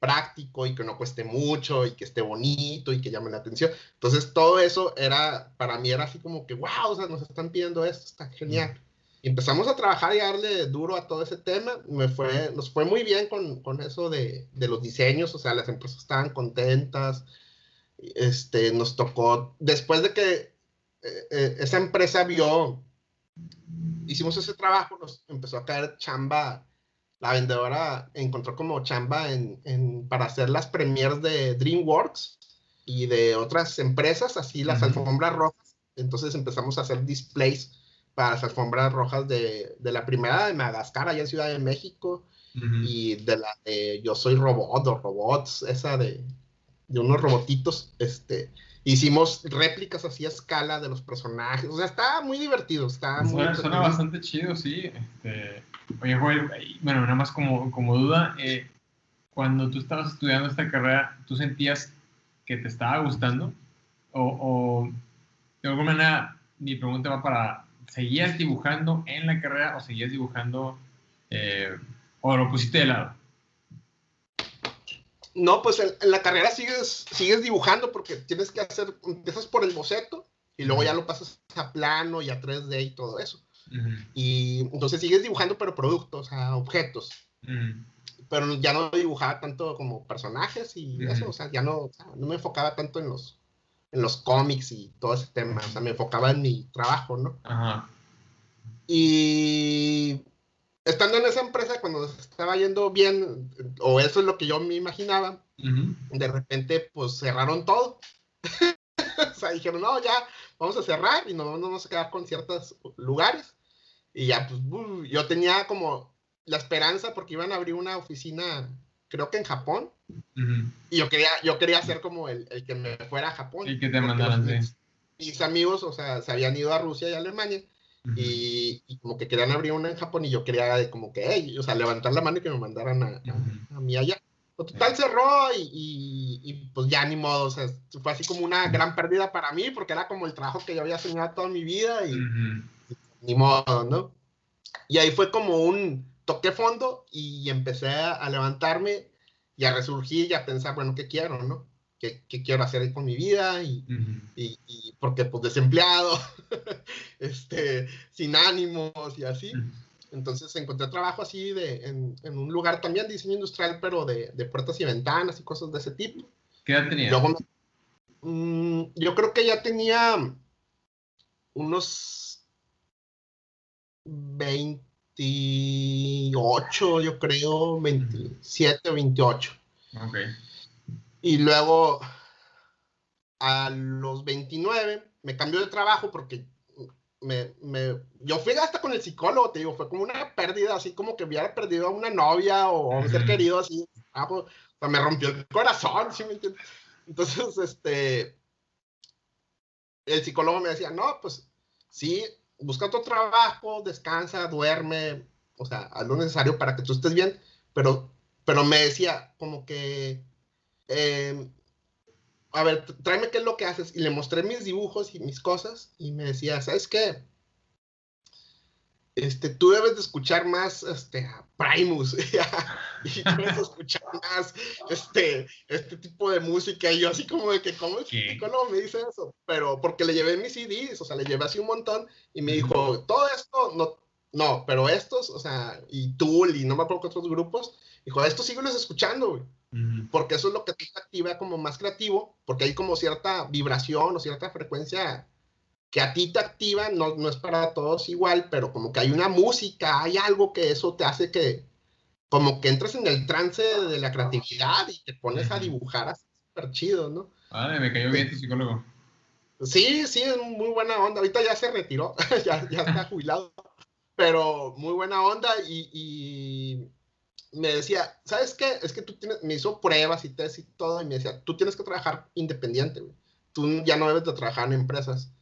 práctico y que no cueste mucho y que esté bonito y que llame la atención. Entonces todo eso era, para mí era así como que, wow, o sea, nos están pidiendo esto, está genial empezamos a trabajar y darle duro a todo ese tema. Me fue, nos fue muy bien con, con eso de, de, los diseños, o sea, las empresas estaban contentas. Este, nos tocó, después de que eh, eh, esa empresa vio, hicimos ese trabajo, nos empezó a caer chamba. La vendedora encontró como chamba en, en para hacer las premiers de DreamWorks y de otras empresas, así las alfombras rojas. Entonces empezamos a hacer displays para las alfombras rojas de, de, la primera de Madagascar, allá en Ciudad de México, y de la de Yo Soy Robot o Robots, esa de, de unos robotitos, este, hicimos réplicas así a escala de los personajes, o sea, está muy divertido, está suena, suena bastante chido, sí, este, oye, bueno, nada más como, como duda, eh, cuando tú estabas estudiando esta carrera, ¿tú sentías que te estaba gustando? O, o de alguna manera, mi pregunta va para ¿seguías dibujando en la carrera o seguías dibujando eh, o lo pusiste de lado? No, pues en, la carrera sigues, sigues dibujando porque tienes que hacer, empiezas por el boceto y luego ya lo pasas a plano y a 3D y todo eso. Y entonces sigues dibujando, pero productos, o sea, objetos. Pero ya no dibujaba tanto como personajes y eso, o sea, ya no, no me enfocaba tanto en los, en los cómics y todo ese tema, o sea, me enfocaba en mi trabajo, ¿no? Ajá. Y estando en esa empresa, cuando estaba yendo bien, o eso es lo que yo me imaginaba, de repente, pues cerraron todo. [LAUGHS] o sea, dijeron, no, ya vamos a cerrar y nos vamos a quedar con ciertos lugares. Y ya, pues, yo tenía como la esperanza porque iban a abrir una oficina, creo que en Japón. Y yo quería, yo quería ser como el, el, que me fuera a Japón. Y que te mandaran, mis, mis, amigos, o sea, se habían ido a Rusia y a Alemania. y, como que querían abrir una en Japón y yo quería como que, hey, o sea, levantar la mano y que me mandaran a, a, mí allá. Total cerró y, y, pues ya ni modo, o sea, fue así como una gran pérdida para mí porque era como el trabajo que yo había soñado toda mi vida y, ni modo, ¿no? Y ahí fue como un toque fondo y empecé a, levantarme y a resurgir y a pensar, bueno, ¿qué quiero, no? ¿Qué, qué quiero hacer con mi vida? Y, y, porque pues desempleado, [LAUGHS] este, sin ánimos y así. Entonces encontré trabajo así de, en, en, un lugar también de diseño industrial, pero de, de, puertas y ventanas y cosas de ese tipo. ¿Qué edad tenía? Mm, yo creo que ya tenía unos 28, yo creo, 27, 28. Ok. Y luego, a los 29, me cambió de trabajo porque me, me, yo fui hasta con el psicólogo, te digo, fue como una pérdida, así como que hubiera perdido a una novia o a un ser querido, así, ah, pues, o sea, me rompió el corazón, ¿sí me entiendes? Entonces, este, el psicólogo me decía, no, pues sí, busca otro trabajo, descansa, duerme, o sea, haz lo necesario para que tú estés bien, pero, pero me decía como que, em, a ver, tráeme qué es lo que haces. Y le mostré mis dibujos y mis cosas y me decía, ¿sabes qué? este, tú debes de escuchar más este, a Primus [LAUGHS] [LAUGHS] y debes escuchar más este, este tipo de música. Y yo así como de que, ¿cómo que no me dice eso? Pero porque le llevé mis CDs, o sea, le llevé así un montón y me dijo, todo esto, no, no, pero estos, o sea, y Tool y no me acuerdo qué otros grupos, dijo, estos síguelos escuchando, güey. Porque eso es lo que te activa como más creativo, porque hay como cierta vibración o cierta frecuencia que a ti te activa, no, no es para todos igual, pero como que hay una música, hay algo que eso te hace que, como que entres en el trance de la creatividad y te pones a dibujar así súper chido, ¿no? Vale, me cayó bien tu psicólogo. Sí, sí, es muy buena onda. Ahorita ya se retiró, [LAUGHS] ya, ya, está [LAUGHS] jubilado, pero muy buena onda y, y, me decía, ¿sabes qué? Es que tú tienes, me hizo pruebas y test y todo y me decía, tú tienes que trabajar independiente, güey. Tú ya no debes de trabajar en empresas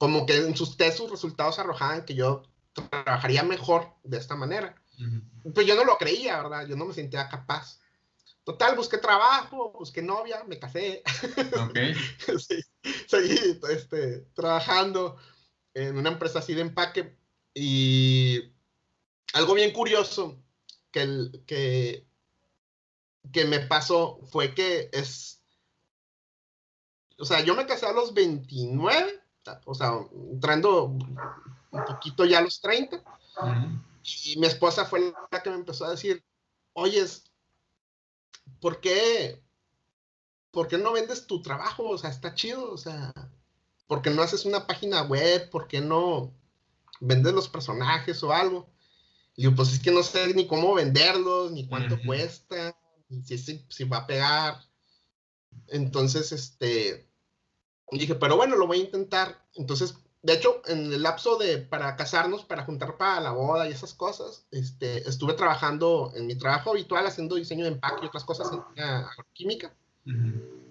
como que en sus test sus resultados arrojaban que yo trabajaría mejor de esta manera. Pues yo no lo creía, ¿verdad? Yo no me sentía capaz. Total, busqué trabajo, busqué novia, me casé. Ok. [LAUGHS] sí, seguí este, trabajando en una empresa así de empaque y algo bien curioso que, el, que, que me pasó fue que es, o sea, yo me casé a los 29 o sea, entrando un poquito ya a los 30. Y mi esposa fue la que me empezó a decir, oyes, ¿por qué, ¿por qué no vendes tu trabajo? O sea, está chido, o sea, ¿por qué no haces una página web? ¿Por qué no vendes los personajes o algo? Y yo, pues es que no sé ni cómo venderlos, ni cuánto cuesta, ni si, si, si va a pegar. Entonces, este, dije, pero bueno, lo voy a intentar. Entonces, de hecho, en el lapso de para casarnos, para juntar para la boda y esas cosas, este, estuve trabajando en mi trabajo habitual haciendo diseño de empaque y otras cosas en agroquímica.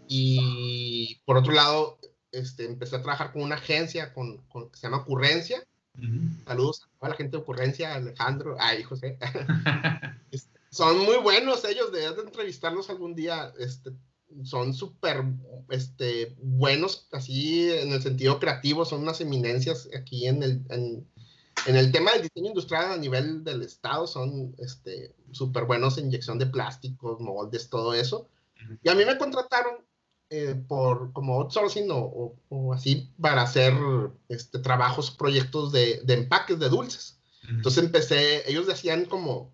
Y por otro lado, este, empecé a trabajar con una agencia con, con que se llama Ocurrencia. Saludos a la gente de Ocurrencia, Alejandro, ay, José. [LAUGHS] Este, son muy buenos ellos, debes de entrevistarlos algún día. Este, son súper este, buenos, así en el sentido creativo, son unas eminencias aquí en el, en, el tema del diseño industrial a nivel del Estado, son súper este, buenos en inyección de plásticos, moldes, todo eso. Y a mí me contrataron eh, por como outsourcing o, o, así para hacer este, trabajos, proyectos de, de empaques de dulces. Entonces empecé, ellos decían como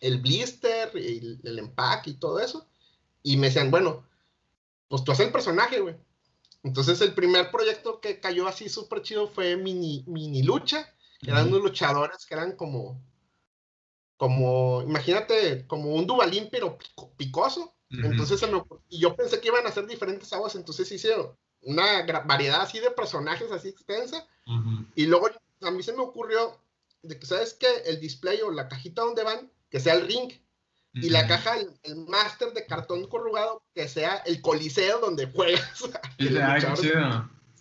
el blister, el, el empaque y todo eso. Y me decían, bueno, pues tú haces el personaje, güey. Entonces el primer proyecto que cayó así súper chido fue Mini, Mini Lucha, que eran unos luchadores que eran como, como, imagínate, como un Dubalín, pero picoso. Entonces y yo pensé que iban a ser diferentes aguas, entonces hicieron una variedad así de personajes así extensa. Y luego a mí se me ocurrió de que, ¿sabes qué? El display o la cajita donde van, que sea el ring. Y la caja, el, el máster de cartón corrugado, que sea el coliseo donde juegas. [LAUGHS]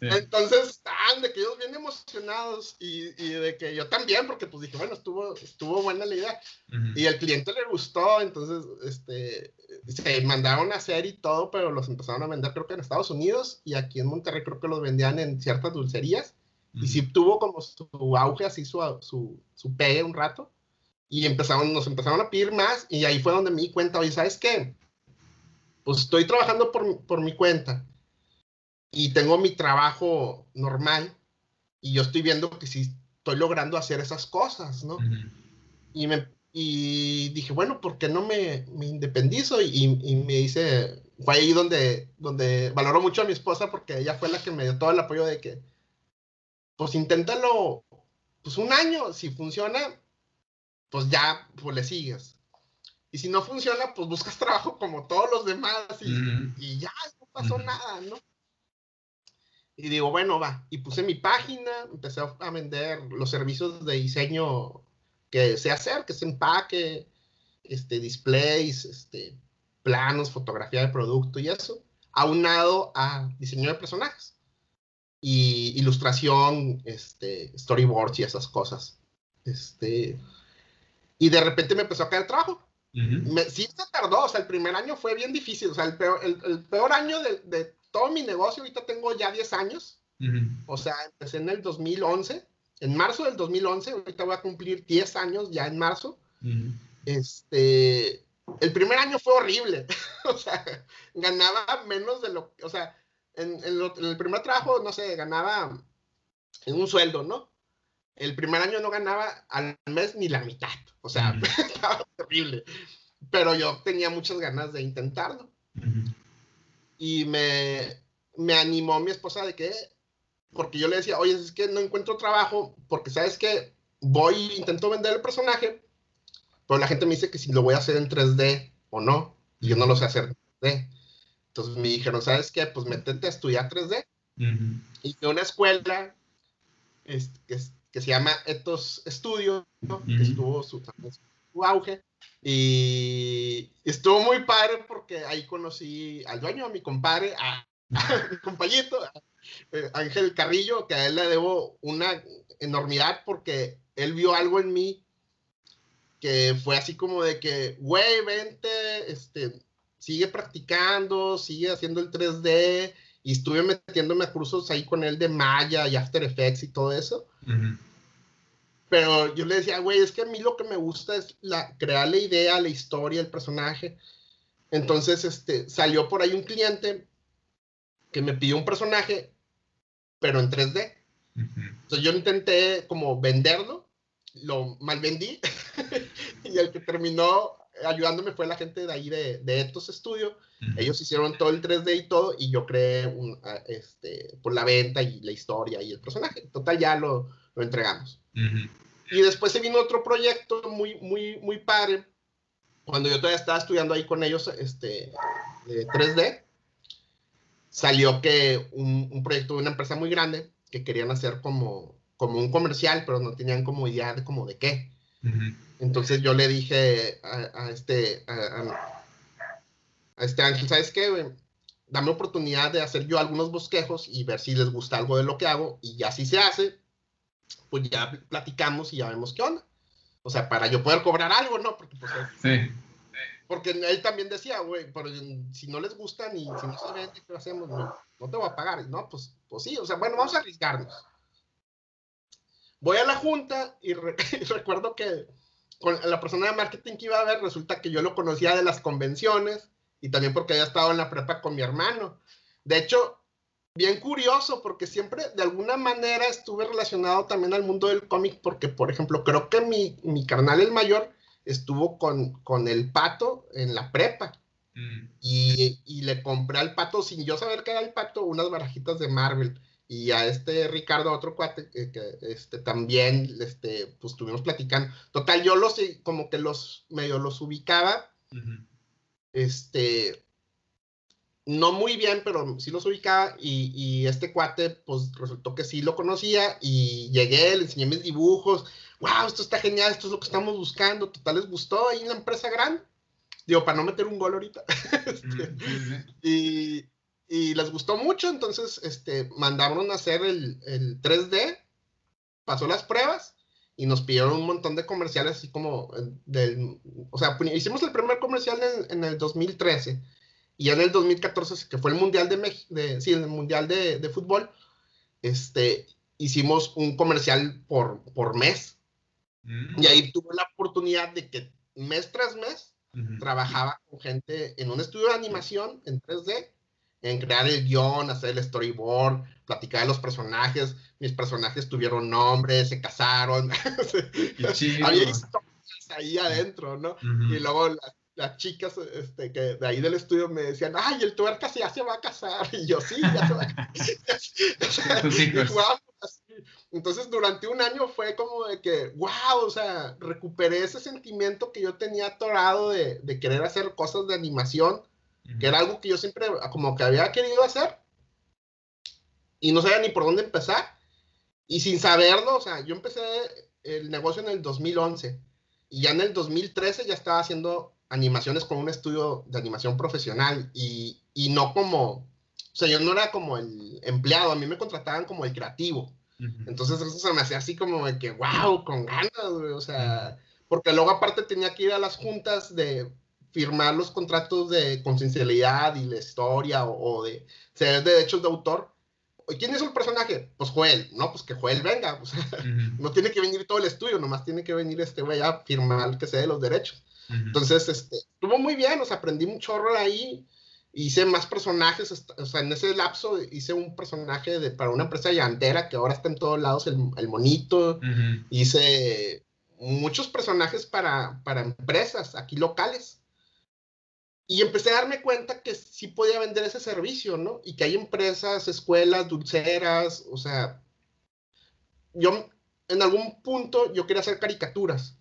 Entonces estaban de que ellos bien emocionados y, y, de que yo también, porque pues dije, bueno, estuvo, estuvo buena la idea. Y al cliente le gustó, entonces este, se mandaron a hacer y todo, pero los empezaron a vender creo que en Estados Unidos y aquí en Monterrey creo que los vendían en ciertas dulcerías. Y sí tuvo como su auge, así su, su, su pegue un rato. Y empezaron, nos empezaron a pedir más y ahí fue donde me di cuenta, oye, ¿sabes qué? Pues estoy trabajando por, por mi cuenta y tengo mi trabajo normal y yo estoy viendo que sí estoy logrando hacer esas cosas, ¿no? y, me, y dije, bueno, ¿por qué no me, me independizo? Y, y, me dice, fue ahí donde, donde valoro mucho a mi esposa porque ella fue la que me dio todo el apoyo de que, pues inténtalo, pues un año, si funciona, pues ya, pues le sigues. Y si no funciona, pues buscas trabajo como todos los demás y, y ya, no pasó nada, ¿no? Y digo, bueno, va. Y puse mi página, empecé a vender los servicios de diseño que sé hacer, que es empaque, este, displays, este, planos, fotografía de producto y eso, aunado a diseño de personajes y ilustración, este, storyboards y esas cosas. Este, y de repente me empezó a caer trabajo. sí se tardó, o sea, el primer año fue bien difícil, o sea, el peor, el, peor año de, de, todo mi negocio, ahorita tengo ya 10 años, o sea, empecé en el 2011, en marzo del 2011, ahorita voy a cumplir 10 años ya en marzo. Este, el primer año fue horrible, [LAUGHS] o sea, ganaba menos de lo, o sea, en, el primer trabajo, no sé, ganaba en un sueldo, ¿no? El primer año no ganaba al mes ni la mitad, o sea, [LAUGHS] estaba horrible, pero yo tenía muchas ganas de intentarlo y me, me animó mi esposa de que, porque yo le decía, oye, es que no encuentro trabajo, porque sabes que voy, intento vender el personaje, pero la gente me dice que si lo voy a hacer en 3D o no, y yo no lo sé hacer en 3D. Entonces me dijeron, ¿sabes qué? Pues métete a estudiar 3D. Y fue una escuela que, que, se llama Etos Studio, que estuvo su, su auge. Y estuvo muy padre porque ahí conocí al dueño, a mi compadre, a, [LAUGHS] mi compañito, eh, Ángel Carrillo, que a él le debo una enormidad porque él vio algo en mí que fue así como de que, güey, vente, este, sigue practicando, sigue haciendo el 3D, y estuve metiéndome a cursos ahí con él de Maya y After Effects y todo eso. Pero yo le decía, güey, es que a mí lo que me gusta es la, crear la idea, la historia, el personaje. Entonces, este, salió por ahí un cliente que me pidió un personaje, pero en 3D. Entonces yo intenté como venderlo, lo mal vendí, [LAUGHS] y el que terminó ayudándome fue la gente de ahí de, de Etos Studio. Ellos hicieron todo el 3D y todo, y yo creé un, este, por la venta y la historia y el personaje. Total, ya lo, lo entregamos. Y después se vino otro proyecto muy, muy, muy padre. Cuando yo todavía estaba estudiando ahí con ellos, este, de 3D, salió que un, un, proyecto de una empresa muy grande que querían hacer como, como un comercial, pero no tenían como idea de como de qué. Entonces yo le dije a, a este, a, a, este Ángel, ¿sabes qué? Dame oportunidad de hacer yo algunos bosquejos y ver si les gusta algo de lo que hago. Y ya si se hace, pues ya platicamos y ya vemos qué onda. O sea, para yo poder cobrar algo, ¿no? Porque, pues, sí. Porque él también decía, güey, pero si no les gusta ni si no se vende, ¿qué hacemos? No, no, te voy a pagar. No, pues, pues sí, o sea, bueno, vamos a arriesgarnos. Voy a la junta y, [LAUGHS] y recuerdo que con la persona de marketing que iba a ver, resulta que yo lo conocía de las convenciones y también porque había estado en la prepa con mi hermano. De hecho, bien curioso porque siempre de alguna manera estuve relacionado también al mundo del cómic porque, por ejemplo, creo que mi, mi carnal el mayor estuvo con, con el pato en la prepa. Mm. Y, y, le compré al pato, sin yo saber que era el pato, unas barajitas de Marvel. Y a este Ricardo, otro cuate, que, este, también este, pues, estuvimos platicando. Total, yo los, como que los medio los ubicaba. Este, no muy bien, pero sí los ubicaba y, este cuate, pues resultó que sí lo conocía y llegué, le enseñé mis dibujos, wow, esto está genial, esto es lo que estamos buscando, total les gustó ahí en la empresa grande, digo, para no meter un gol ahorita, [LAUGHS] este, y, y, les gustó mucho, entonces este, mandaron a hacer el, el 3D, pasó las pruebas y nos pidieron un montón de comerciales así como del, o sea, hicimos el primer comercial en, en el 2013 y en el 2014, que fue el Mundial de, México, sí, el Mundial de, de, Fútbol, este, hicimos un comercial por, por mes. Mm. Y ahí tuve la oportunidad de que mes tras mes trabajaba con gente en un estudio de animación en 3D, en crear el guion, hacer el storyboard, platicar de los personajes. Mis personajes tuvieron nombre, se casaron. [LAUGHS] [LAUGHS] Había historias ahí adentro, ¿no? Y luego las las chicas este, que de ahí del estudio me decían, ay, el tuercas ya se va a casar. Y yo, sí, ya se va a casar. [LAUGHS] Entonces, durante un año fue como de que, wow, o sea, recuperé ese sentimiento que yo tenía atorado de, de querer hacer cosas de animación, que era algo que yo siempre como que había querido hacer y no sabía ni por dónde empezar. Y sin saberlo, o sea, yo empecé el negocio en el 2011 y ya en el 2013 ya estaba haciendo animaciones con un estudio de animación profesional y, y, no como, o sea, yo no era como el empleado, a mí me contrataban como el creativo. Entonces eso se me hacía así como de que, wow, con ganas, o sea, porque luego aparte tenía que ir a las juntas de firmar los contratos de confidencialidad y la historia o, de ser de derechos de autor. ¿Quién es el personaje? Pues Joel, no, pues que Joel venga, o sea, no tiene que venir todo el estudio, nomás tiene que venir este güey a firmar que se dé los derechos. Entonces, este, estuvo muy bien, o sea, aprendí un chorro ahí, hice más personajes, o sea, en ese lapso hice un personaje de, para una empresa llantera que ahora está en todos lados, el, el monito, hice muchos personajes para, para empresas aquí locales. Y empecé a darme cuenta que sí podía vender ese servicio, ¿no? Y que hay empresas, escuelas, dulceras, o sea, yo en algún punto yo quería hacer caricaturas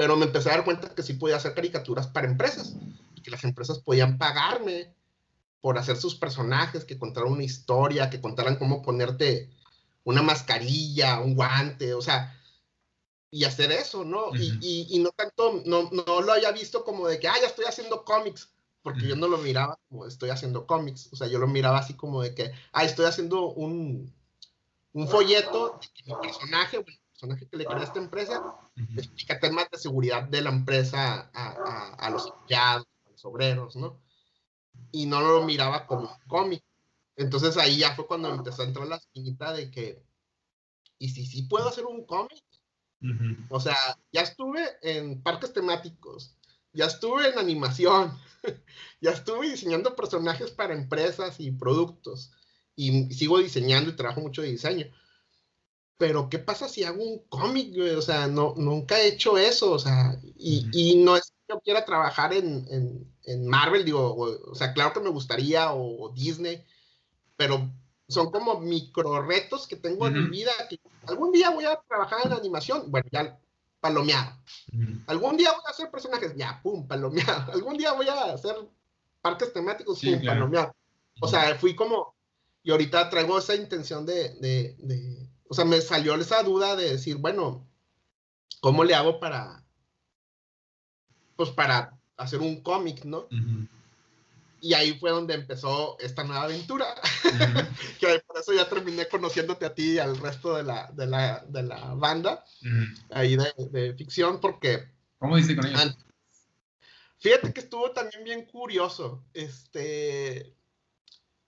pero me empecé a dar cuenta que sí podía hacer caricaturas para empresas y que las empresas podían pagarme por hacer sus personajes, que contaran una historia, que contaran cómo ponerte una mascarilla, un guante, o sea, y hacer eso, ¿no? y, y, no tanto, no, no, lo haya visto como de que, ah, ya estoy haciendo cómics, porque yo no lo miraba como estoy haciendo cómics, o sea, yo lo miraba así como de que, ah, estoy haciendo un, un folleto de mi personaje, personaje que le crea a esta empresa, explica temas de seguridad de la empresa a, a, los empleados, a los obreros, ¿no? Y no lo miraba como un cómic. Entonces ahí ya fue cuando empezó a entrar la espinita de que, ¿y si sí puedo hacer un cómic? O sea, ya estuve en parques temáticos, ya estuve en animación, [LAUGHS] ya estuve diseñando personajes para empresas y productos, y sigo diseñando y trabajo mucho de diseño. Pero ¿qué pasa si hago un cómic, O sea, no, nunca he hecho eso, o sea, y, y no es que yo quiera trabajar en, en, en Marvel, digo, o, sea, claro que me gustaría, o, Disney, pero son como micro retos que tengo en mi vida, que algún día voy a trabajar en animación, bueno, ya palomeado. Algún día voy a hacer personajes, ya, pum, palomeado. [LAUGHS] Algún día voy a hacer parques temáticos, pum, palomeado. O sea, fui como, y ahorita traigo esa intención de, de, de o sea, me salió esa duda de decir, bueno, ¿cómo le hago para, pues para hacer un cómic, ¿no? Y ahí fue donde empezó esta nueva aventura, [LAUGHS] que por eso ya terminé conociéndote a ti y al resto de la, de la, de la banda, ahí de, de, ficción, porque... ¿Cómo dice con ellos? Fíjate que estuvo también bien curioso. Este,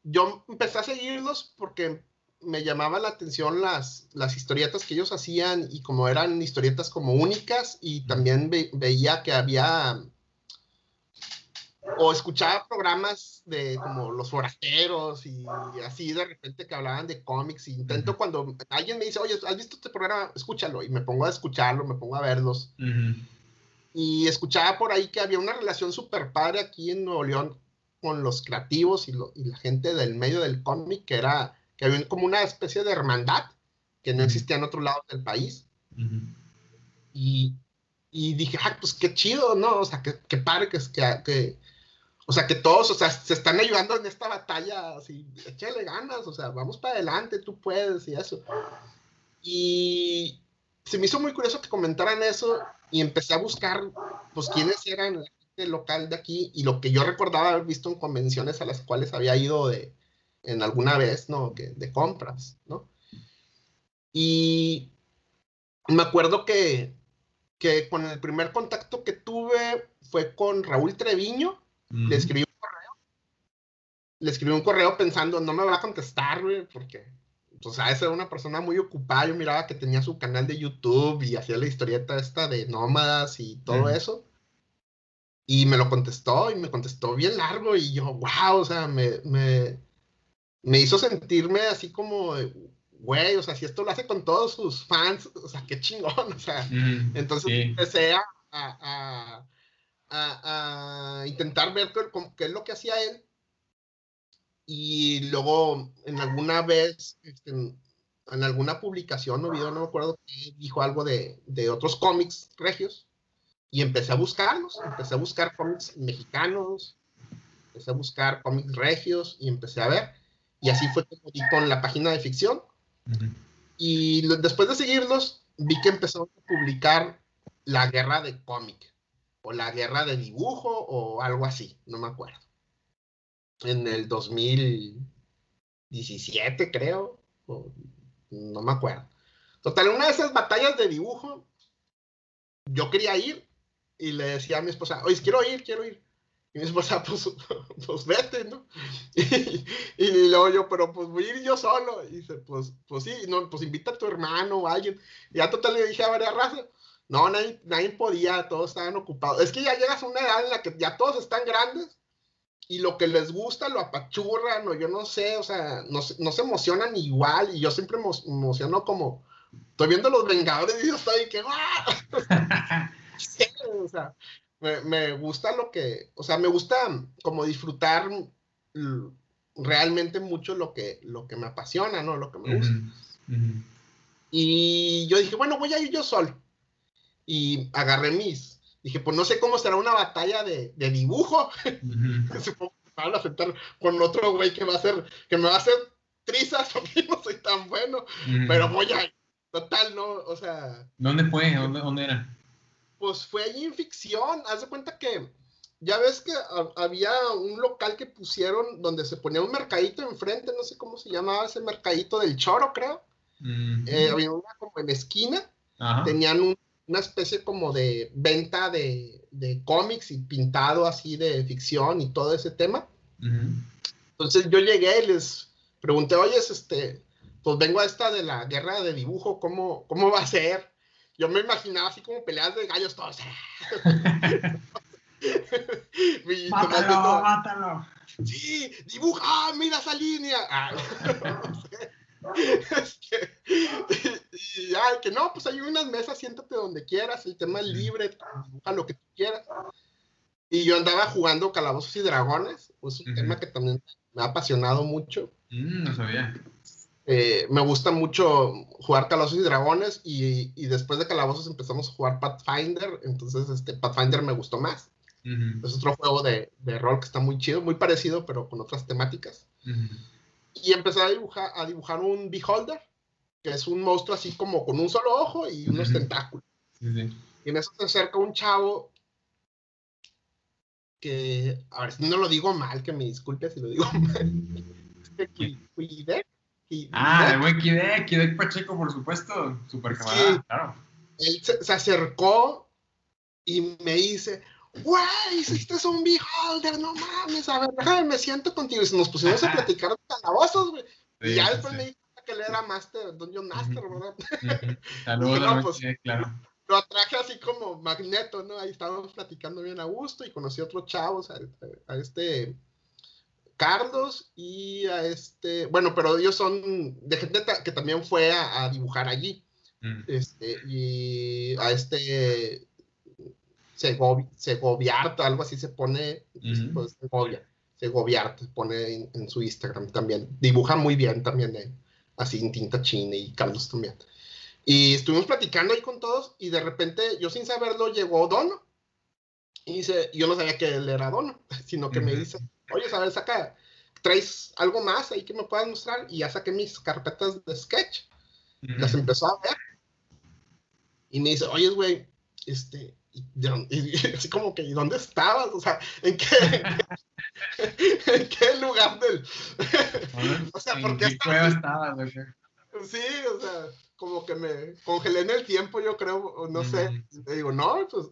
yo empecé a seguirlos porque me llamaba la atención las, las historietas que ellos hacían y como eran historietas como únicas y también veía que había o escuchaba programas de como Los Forasteros y, así de repente que hablaban de cómics. Y intento cuando alguien me dice, oye, ¿has visto este programa? Escúchalo. Y me pongo a escucharlo, me pongo a verlos. Y escuchaba por ahí que había una relación súper padre aquí en Nuevo León con los creativos y, la gente del medio del cómic, que era que había como una especie de hermandad que no existía en otro lado del país. y, y, dije, ah, pues qué chido, ¿no? O sea, qué, qué padre que, que, que, o sea, que todos, o sea, se están ayudando en esta batalla, así, échale ganas, o sea, vamos para adelante, tú puedes y eso. Y se me hizo muy curioso que comentaran eso y empecé a buscar, pues, quiénes eran la gente local de aquí y lo que yo recordaba haber visto en convenciones a las cuales había ido de, en alguna vez, ¿no? Que, de compras, ¿no? Y me acuerdo que, que con el primer contacto que tuve fue con Raúl Treviño, le escribí un correo. Le escribí un correo pensando, no me va a contestar, güey, porque, pues, a esa era una persona muy ocupada. Yo miraba que tenía su canal de YouTube y hacía la historieta esta de nómadas y todo eso. Y me lo contestó y me contestó bien largo y yo, wow, o sea, me, me, me hizo sentirme así como, güey, o sea, si esto lo hace con todos sus fans, o sea, qué chingón, [LAUGHS] o sea. entonces empecé a, a, intentar ver qué, es lo que hacía él. Y luego, en alguna vez, este, en alguna publicación o video, no me acuerdo, dijo algo de, de, otros cómics regios. Y empecé a buscarlos, empecé a buscar cómics mexicanos, empecé a buscar cómics regios y empecé a ver. Y así fue como di con la página de ficción. Y después de seguirlos, vi que empezó a publicar La Guerra de Cómic o la guerra de dibujo o algo así, no me acuerdo. En el 2017 creo, no me acuerdo. Total, una de esas batallas de dibujo, yo quería ir y le decía a mi esposa, oye, quiero ir, quiero ir. Y mi esposa, [LAUGHS] pues, pues vete, ¿no? [LAUGHS] Y, luego yo, pero pues voy a ir yo solo. Y dice, pues, pues sí, no, pues invita a tu hermano o a alguien. Y ya total le dije a María Raza, no, nadie, nadie podía, todos estaban ocupados. Es que ya llegas a una edad en la que ya todos están grandes y lo que les gusta lo apachurran o yo no sé, o sea, no, no se emocionan igual y yo siempre me emociono como, estoy viendo los Vengadores y yo estoy que, ¡ah! [LAUGHS] o sea, me, me, gusta lo que, o sea, me gusta como disfrutar realmente mucho lo que, lo que me apasiona, ¿no? Lo que me gusta. Y yo dije, bueno, voy a ir yo solo y agarré mis, dije, pues no sé cómo será una batalla de, de dibujo. [LAUGHS] Supongo que van a sentar con otro güey que va a hacer, que me va a hacer trizas [LAUGHS] porque no soy tan bueno, pero voy a, total, no, o sea. ¿Dónde fue? ¿Dónde, dónde era? Pues fue allí en ficción, haz de cuenta que ya ves que había un local que pusieron donde se ponía un mercadito enfrente, no sé cómo se llamaba ese mercadito del choro, creo. Eh, había una como en esquina, tenían un una especie como de venta de, de cómics y pintado así de ficción y todo ese tema. Entonces yo llegué y les pregunté, oye, este, pues vengo a esta de la guerra de dibujo, ¿cómo, cómo va a ser? Yo me imaginaba así como peleas de gallos todos. [LAUGHS] mátalo, mátalo. Sí, dibuja, ah, mira esa línea. Ah, [LAUGHS] [LAUGHS] y, ya, que no, pues hay unas mesas, siéntate donde quieras, el tema es libre, dibuja lo que tú quieras. Y yo andaba jugando Calabozos y Dragones, pues un tema que también me ha apasionado mucho. Mm, no sabía. Eh, me gusta mucho jugar Calabozos y Dragones y, y, después de Calabozos empezamos a jugar Pathfinder, entonces este Pathfinder me gustó más. Es otro juego de, de, rol que está muy chido, muy parecido, pero con otras temáticas y empecé a dibujar, a dibujar un beholder, que es un monstruo así como con un solo ojo y unos tentáculos. Y en eso se acerca un chavo que, a ver si no lo digo mal, que me disculpe si lo digo mal. [LAUGHS] Ah, el buen Kidek, Kidek Pacheco, por supuesto, super camarada, claro. Él se, se, acercó y me dice, güey, hiciste un beholder, no mames, a ver, déjame, me siento contigo. Y nos pusimos a platicar de calabozos, güey. y ya después me dijo que él era Master, Dungeon Master, ¿verdad? [LAUGHS] Saludos, no, pues, claro. lo traje así como magneto, ¿no? Ahí estábamos platicando bien a gusto y conocí a otros chavos, a, este Carlos y a este, bueno, pero ellos son de gente que también fue a, dibujar allí. Mm. Este, y a este Segoviarto, algo así se pone, pues, Segovia, Segoviarto, pone en, su Instagram también. Dibuja muy bien también, eh, así en tinta china y Carlos también. Y estuvimos platicando ahí con todos y de repente, yo sin saberlo, llegó Dono. Y dice, yo no sabía que él era Dono, [LAUGHS] sino que me dice, oye, ¿sabes? Saca, traes algo más ahí que me puedas mostrar. Y ya saqué mis carpetas de sketch. Las empezó a ver. Y me dice, oye, güey, este, y, así como que, ¿y dónde estabas? O sea, ¿en qué, [LAUGHS] en qué lugar del... [LAUGHS] o sea, ¿por qué estabas? Sí, o sea, como que me congelé en el tiempo, yo creo, no sé. Le digo, no, pues,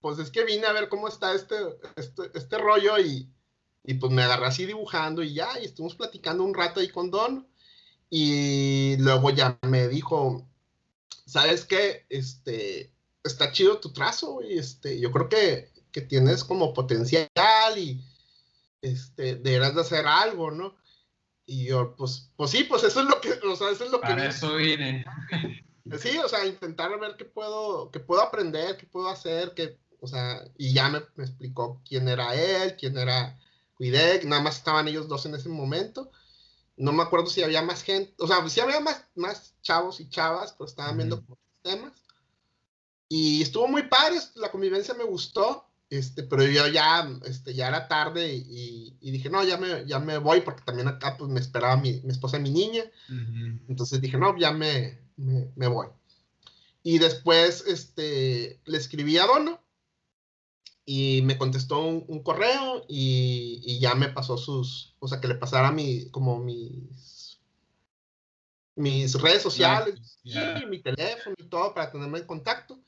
pues es que vine a ver cómo está este, este, este rollo y, y pues me agarré así dibujando y ya, y estuvimos platicando un rato ahí con Don. Y luego ya me dijo, ¿sabes qué? Este, está chido tu trazo, y este, yo creo que, que tienes como potencial y este, deberás de hacer algo, ¿no? Y yo, pues, pues sí, pues eso es lo que, o sea, eso es lo que... Para eso vine. Sí, o sea, intentar ver qué puedo, qué puedo aprender, qué puedo hacer, que, o sea, y ya me, me explicó quién era él, quién era Cuidec, nada más estaban ellos dos en ese momento. No me acuerdo si había más gente, o sea, si había más, más chavos y chavas, pero estaban viendo temas. Y estuvo muy padre, la convivencia me gustó. Este, pero yo ya, este, ya era tarde y, dije, no, ya me, ya me voy porque también acá pues me esperaba mi, mi esposa y mi niña. Entonces dije, no, ya me, me, voy. Y después este, le escribí a Dono y me contestó un, correo y, y, ya me pasó sus, o sea, que le pasara mi, como mis, mis redes sociales y mi teléfono y todo para tenerme en contacto.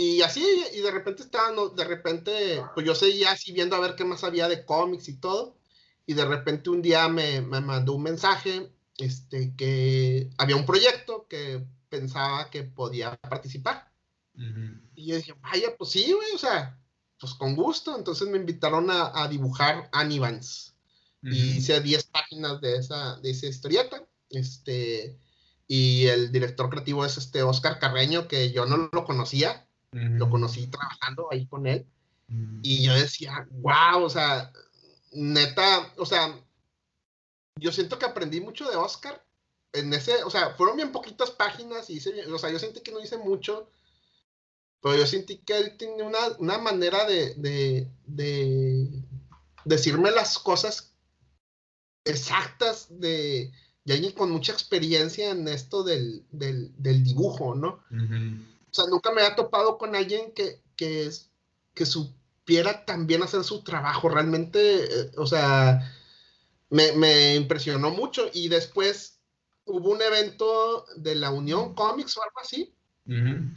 Y así, y de repente estaba, de repente, pues yo seguía así viendo a ver qué más había de cómics y todo. Y de repente un día me, me mandó un mensaje este, que había un proyecto que pensaba que podía participar. Y yo dije, vaya, pues sí, güey, o sea, pues con gusto. Entonces me invitaron a, a dibujar Anivans. Y hice 10 páginas de esa, de esa historieta. Este, y el director creativo es este Oscar Carreño, que yo no lo conocía. Lo conocí trabajando ahí con él. Y yo decía, wow, o sea, neta, o sea, yo siento que aprendí mucho de Oscar. En ese, o sea, fueron bien poquitas páginas y hice, o sea, yo sentí que no hice mucho, pero yo sentí que él tenía una, una manera de, de, de, decirme las cosas exactas de, de alguien con mucha experiencia en esto del, del, del dibujo, ¿no? Sea, nunca me había topado con alguien que, que, que supiera también hacer su trabajo. Realmente, eh, o sea, me, me, impresionó mucho. Y después hubo un evento de la Unión Comics o algo así.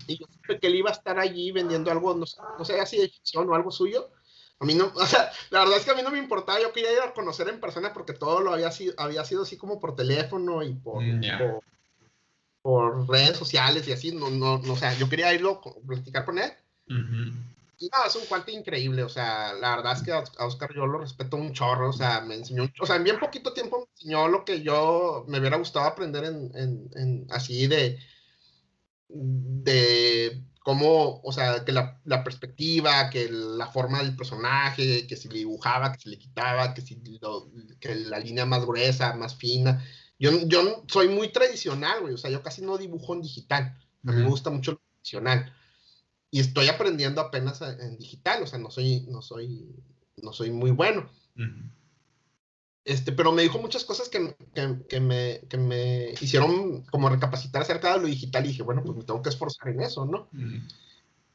Y yo supe que él iba a estar allí vendiendo algo, no, no sé, así de ficción o algo suyo. A mí no, [LAUGHS] o sea, la verdad es que a mí no me importaba, yo quería ir a conocer en persona porque todo lo había sido, había sido así como por teléfono y por, mm, por redes sociales y así, no, no, no, o sea, yo quería irlo a platicar con él. Y nada, es un cuate increíble, o sea, la verdad es que a Oscar yo lo respeto un chorro, o sea, me enseñó, o sea, en bien poquito tiempo me enseñó lo que yo me hubiera gustado aprender en, en, en así de, de cómo, o sea, que la, la, perspectiva, que la forma del personaje, que si le dibujaba, que si le quitaba, que si que la línea más gruesa, más fina, yo, yo soy muy tradicional, güey. O sea, yo casi no dibujo en digital. A mí me gusta mucho lo tradicional. Y estoy aprendiendo apenas en digital. O sea, no soy, no soy, no soy muy bueno. Este, pero me dijo muchas cosas que, que, que, me, que, me, hicieron como recapacitar acerca de lo digital y dije, bueno, pues me tengo que esforzar en eso, ¿no?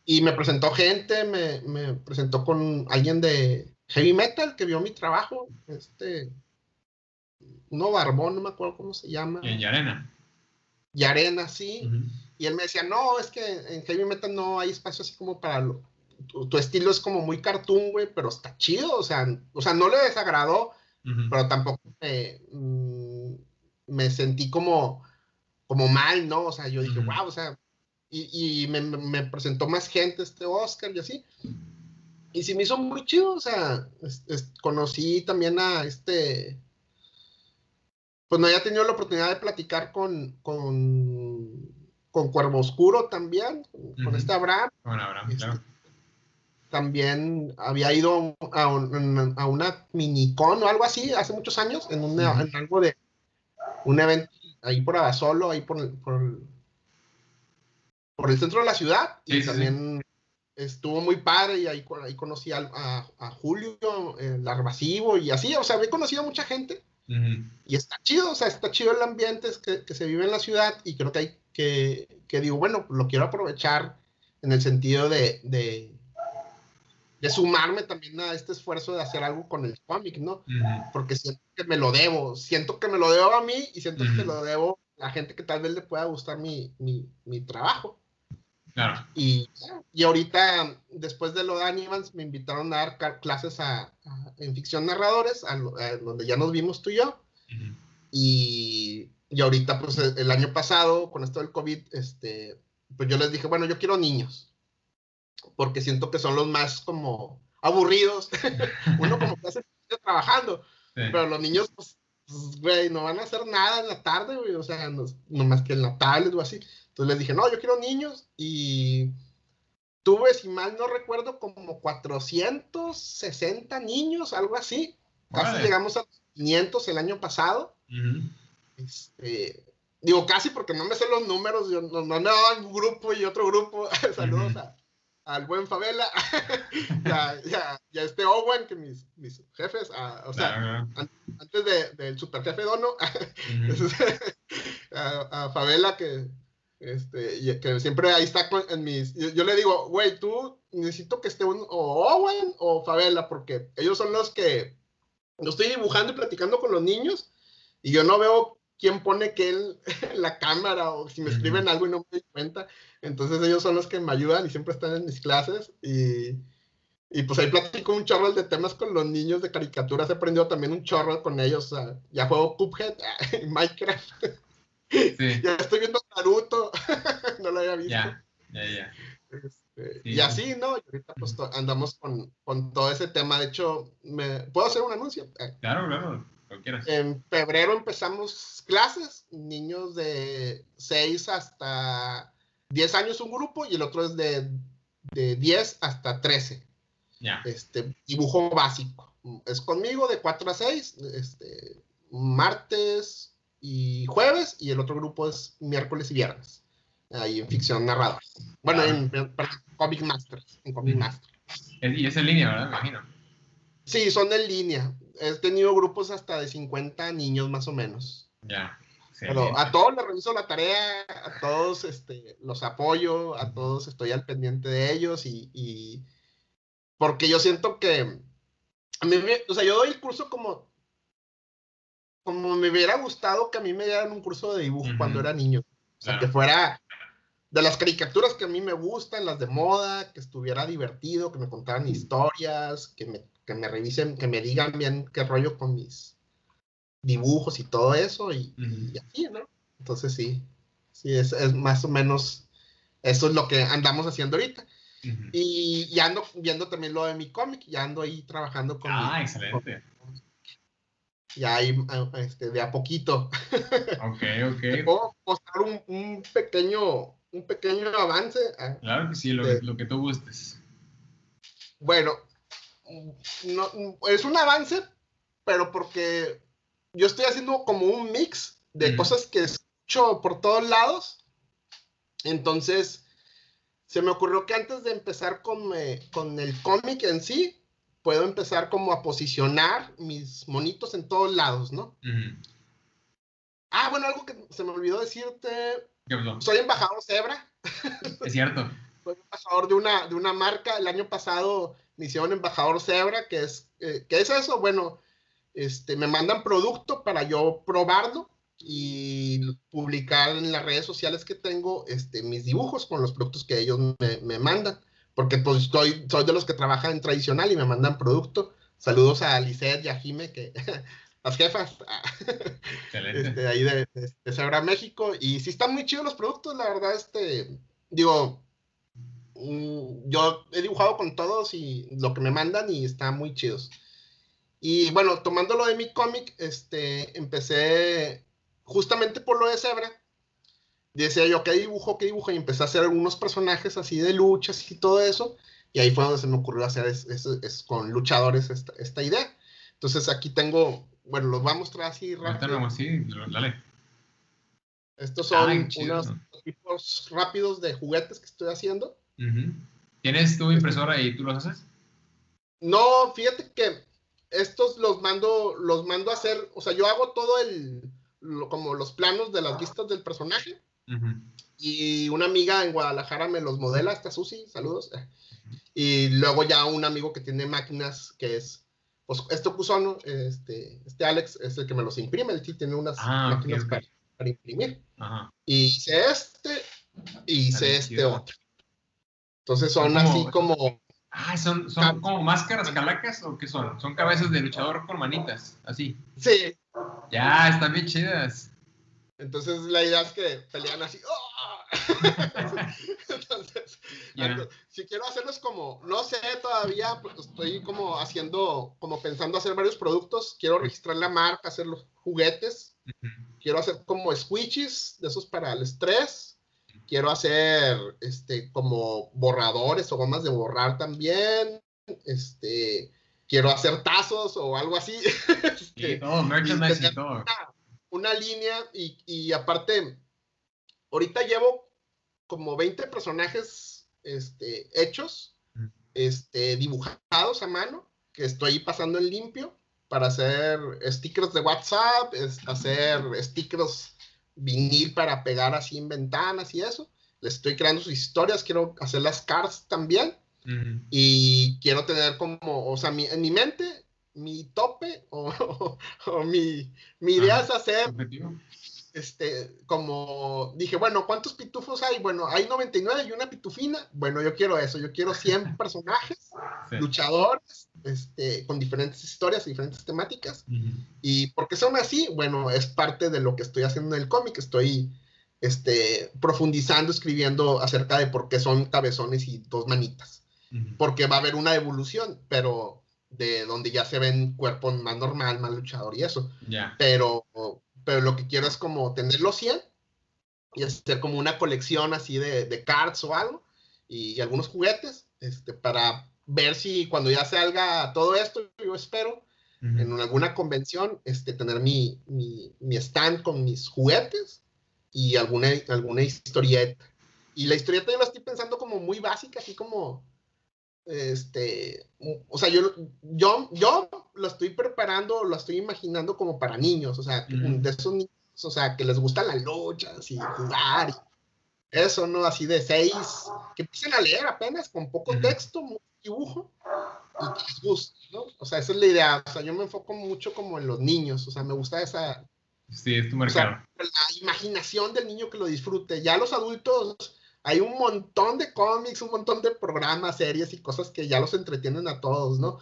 Y me presentó gente, me, me, presentó con alguien de heavy metal que vio mi trabajo, este, uno barbón, no me acuerdo cómo se llama. En Yarena. Yarena, sí. Y él me decía, no, es que en heavy metal no hay espacio así como para lo, tu, estilo es como muy cartoon, güey, pero está chido, o sea, o sea, no le desagradó, pero tampoco me, mm, me, sentí como, como mal, ¿no? O sea, yo dije, wow, o sea, y, me, presentó más gente este Oscar y así. Y sí me hizo muy chido, o sea, conocí también a este, pues no había tenido la oportunidad de platicar con, con, con Cuervo Oscuro también, con este Abraham. Con Abraham, este, claro. También había ido a, a una minicon o algo así hace muchos años, en, una, en algo de un evento ahí por Abasolo, ahí por, por, por el centro de la ciudad. y también estuvo muy padre y ahí, ahí conocí a, a, Julio, el Larvasivo y así, o sea, había conocido a mucha gente. Y está chido, o sea, está chido el ambiente que, que, se vive en la ciudad y creo que hay que, que digo, bueno, lo quiero aprovechar en el sentido de, de, de, sumarme también a este esfuerzo de hacer algo con el cómic, ¿no? Porque siento que me lo debo, siento que me lo debo a mí y siento que lo debo a la gente que tal vez le pueda gustar mi, mi, mi trabajo. Y, y ahorita, después de lo de Animals, me invitaron a dar clases a, en ficción narradores, a, donde ya nos vimos tú y yo. y, y, ahorita, pues el año pasado, con esto del COVID, este, pues yo les dije, bueno, yo quiero niños, porque siento que son los más como aburridos. [LAUGHS] Uno como que hace trabajando, pero los niños, pues, pues, güey, no van a hacer nada en la tarde, güey, o sea, no, no más que en la tarde o así. Entonces les dije, no, yo quiero niños y tuve, si mal no recuerdo, como 460 niños, algo así. Casi llegamos a 500 el año pasado. este, digo casi porque no me sé los números, yo no, no, no un grupo y otro grupo. [LAUGHS] Saludos al buen Favela, [LAUGHS] ya, ya, ya, este Owen, que mis, mis jefes, ah, o sea, antes de, del super jefe Dono, [LAUGHS] a, Favela que este, que siempre ahí está en mis. Yo, le digo, güey, tú necesito que esté un o Owen o Favela, porque ellos son los que. Yo estoy dibujando y platicando con los niños y yo no veo quién pone que él [LAUGHS] la cámara o si me escriben algo y no me doy cuenta. Entonces ellos son los que me ayudan y siempre están en mis clases y. Y pues ahí platico un chorro de temas con los niños de caricaturas. He aprendido también un chorro con ellos. O sea, ya juego Cuphead, [LAUGHS] Minecraft. [LAUGHS] Ya estoy viendo Naruto, [LAUGHS] no lo había visto. Ya, ya, ya. Este, y así, ¿no? Y ahorita pues andamos con, con, todo ese tema. De hecho, ¿me, ¿puedo hacer un anuncio? Eh, claro, claro. En febrero empezamos clases, niños de 6 hasta 10 años un grupo y el otro es de, de 10 hasta 13. Ya. Este, dibujo básico. Es conmigo de 4 a 6, este, martes, y jueves, y el otro grupo es miércoles y viernes, ahí en ficción narrada. Bueno, en, Comic Masters, en Comic Master. Y es en línea, ¿verdad? imagino. Sí, son en línea. He tenido grupos hasta de 50 niños más o menos. Ya. Pero a todos les reviso la tarea, a todos este, los apoyo, a todos estoy al pendiente de ellos y, y porque yo siento que a mí, o sea, yo doy el curso como como me hubiera gustado que a mí me dieran un curso de dibujo cuando era niño. O sea, que fuera de las caricaturas que a mí me gustan, las de moda, que estuviera divertido, que me contaran historias, que me, que me revisen, que me digan bien qué rollo con mis dibujos y todo eso, y, así, ¿no? Entonces sí, sí, es, es, más o menos, eso es lo que andamos haciendo ahorita. y, ando viendo también lo de mi cómic, ya ando ahí trabajando con... Ah, excelente y ahí este, de a poquito. [LAUGHS] Ok, ok. Te puedo mostrar un, un, pequeño, un pequeño avance. Ah, claro que sí, lo, que, lo que tú gustes. Bueno, no, es un avance, pero porque yo estoy haciendo como un mix de cosas que escucho por todos lados. Entonces, se me ocurrió que antes de empezar con, eh, con el cómic en sí, puedo empezar como a posicionar mis monitos en todos lados, ¿no? Ah, bueno, algo que se me olvidó decirte. Soy embajador Zebra. [LAUGHS] Es cierto. Soy embajador de una, de una marca. El año pasado me hicieron embajador Zebra, que es, eh, ¿qué es eso? Bueno, este, me mandan producto para yo probarlo y publicar en las redes sociales que tengo este, mis dibujos con los productos que ellos me, me mandan porque pues soy, soy de los que trabajan en tradicional y me mandan producto. Saludos a Lisette y a Jime, que [LAUGHS] las jefas este, ahí de, de, México. Y sí están muy chidos los productos, la verdad, este, digo, mm, yo he dibujado con todos y lo que me mandan y está muy chidos. Y bueno, tomando lo de mi cómic, este, empecé justamente por lo de Zebra. Decía yo, ¿qué dibujo, qué dibujo? Y empecé a hacer algunos personajes así de luchas y todo eso. Y ahí fue donde se me ocurrió hacer es, con luchadores esta, esta, idea. Entonces aquí tengo, bueno, los voy a mostrar así rápido. dale. Estos son unos tipos rápidos de juguetes que estoy haciendo. ¿Tienes tu impresora y tú los haces? No, fíjate que estos los mando, los mando a hacer, o sea, yo hago todo el, como los planos de las vistas del personaje. Y una amiga en Guadalajara me los modela, esta Susi, saludos. Y luego ya un amigo que tiene máquinas, que es, pues, este Cusono, este, este Alex, es el que me los imprime, sí tiene unas ah, máquinas Para, imprimir. Y hice este, y hice este otro. Entonces son así como... Ah, ¿son, son como máscaras calacas o qué son? Son cabezas de luchador con manitas, así. Sí. Ya, están bien chidas. Entonces la idea es que pelean así. ¡oh! [LAUGHS] Entonces, si quiero hacerlos como, no sé todavía, pues, estoy como haciendo, como pensando hacer varios productos. Quiero registrar la marca, hacer los juguetes. Quiero hacer como squishes de esos para el estrés. Quiero hacer este como borradores o gomas de borrar también. Este, quiero hacer tazos o algo así. [LAUGHS] este, todo, merchandising, todo. Una, línea y, y aparte ahorita llevo como 20 personajes este, hechos, este, dibujados a mano, que estoy pasando en limpio para hacer stickers de WhatsApp, hacer stickers vinil para pegar así en ventanas y eso. Les estoy creando sus historias, quiero hacer las cards también. Y quiero tener como, o sea, en mi mente, mi tope o, [LAUGHS] mi, mi, idea es hacer este, como dije, bueno, ¿cuántos pitufos hay? Bueno, hay 99 y una pitufina. Bueno, yo quiero eso, yo quiero 100 [LAUGHS] personajes, luchadores, este, con diferentes historias y diferentes temáticas. Y porque son así, bueno, es parte de lo que estoy haciendo en el cómic, estoy este, profundizando, escribiendo acerca de por qué son cabezones y dos manitas. Porque va a haber una evolución, pero de donde ya se ven cuerpos más normal, más luchador y eso. Pero pero lo que quiero es como tener los 100 y hacer como una colección así de, de cards o algo y, algunos juguetes este, para ver si cuando ya salga todo esto, yo espero, en alguna convención, este, tener mi, mi, mi, stand con mis juguetes y alguna, alguna historieta. Y la historieta yo la estoy pensando como muy básica, así como, este, o sea, yo, yo, yo lo estoy preparando, lo estoy imaginando como para niños, o sea, de esos niños, o sea, que les gustan las luchas y jugar, eso, ¿no? Así de seis, que empiecen a leer apenas con poco texto, mucho dibujo, y que les guste, ¿no? O sea, esa es la idea, o sea, yo me enfoco mucho como en los niños, o sea, me gusta esa... Sí, es tu mercado. la imaginación del niño que lo disfrute. Ya los adultos, hay un montón de cómics, un montón de programas, series y cosas que ya los entretienen a todos, ¿no?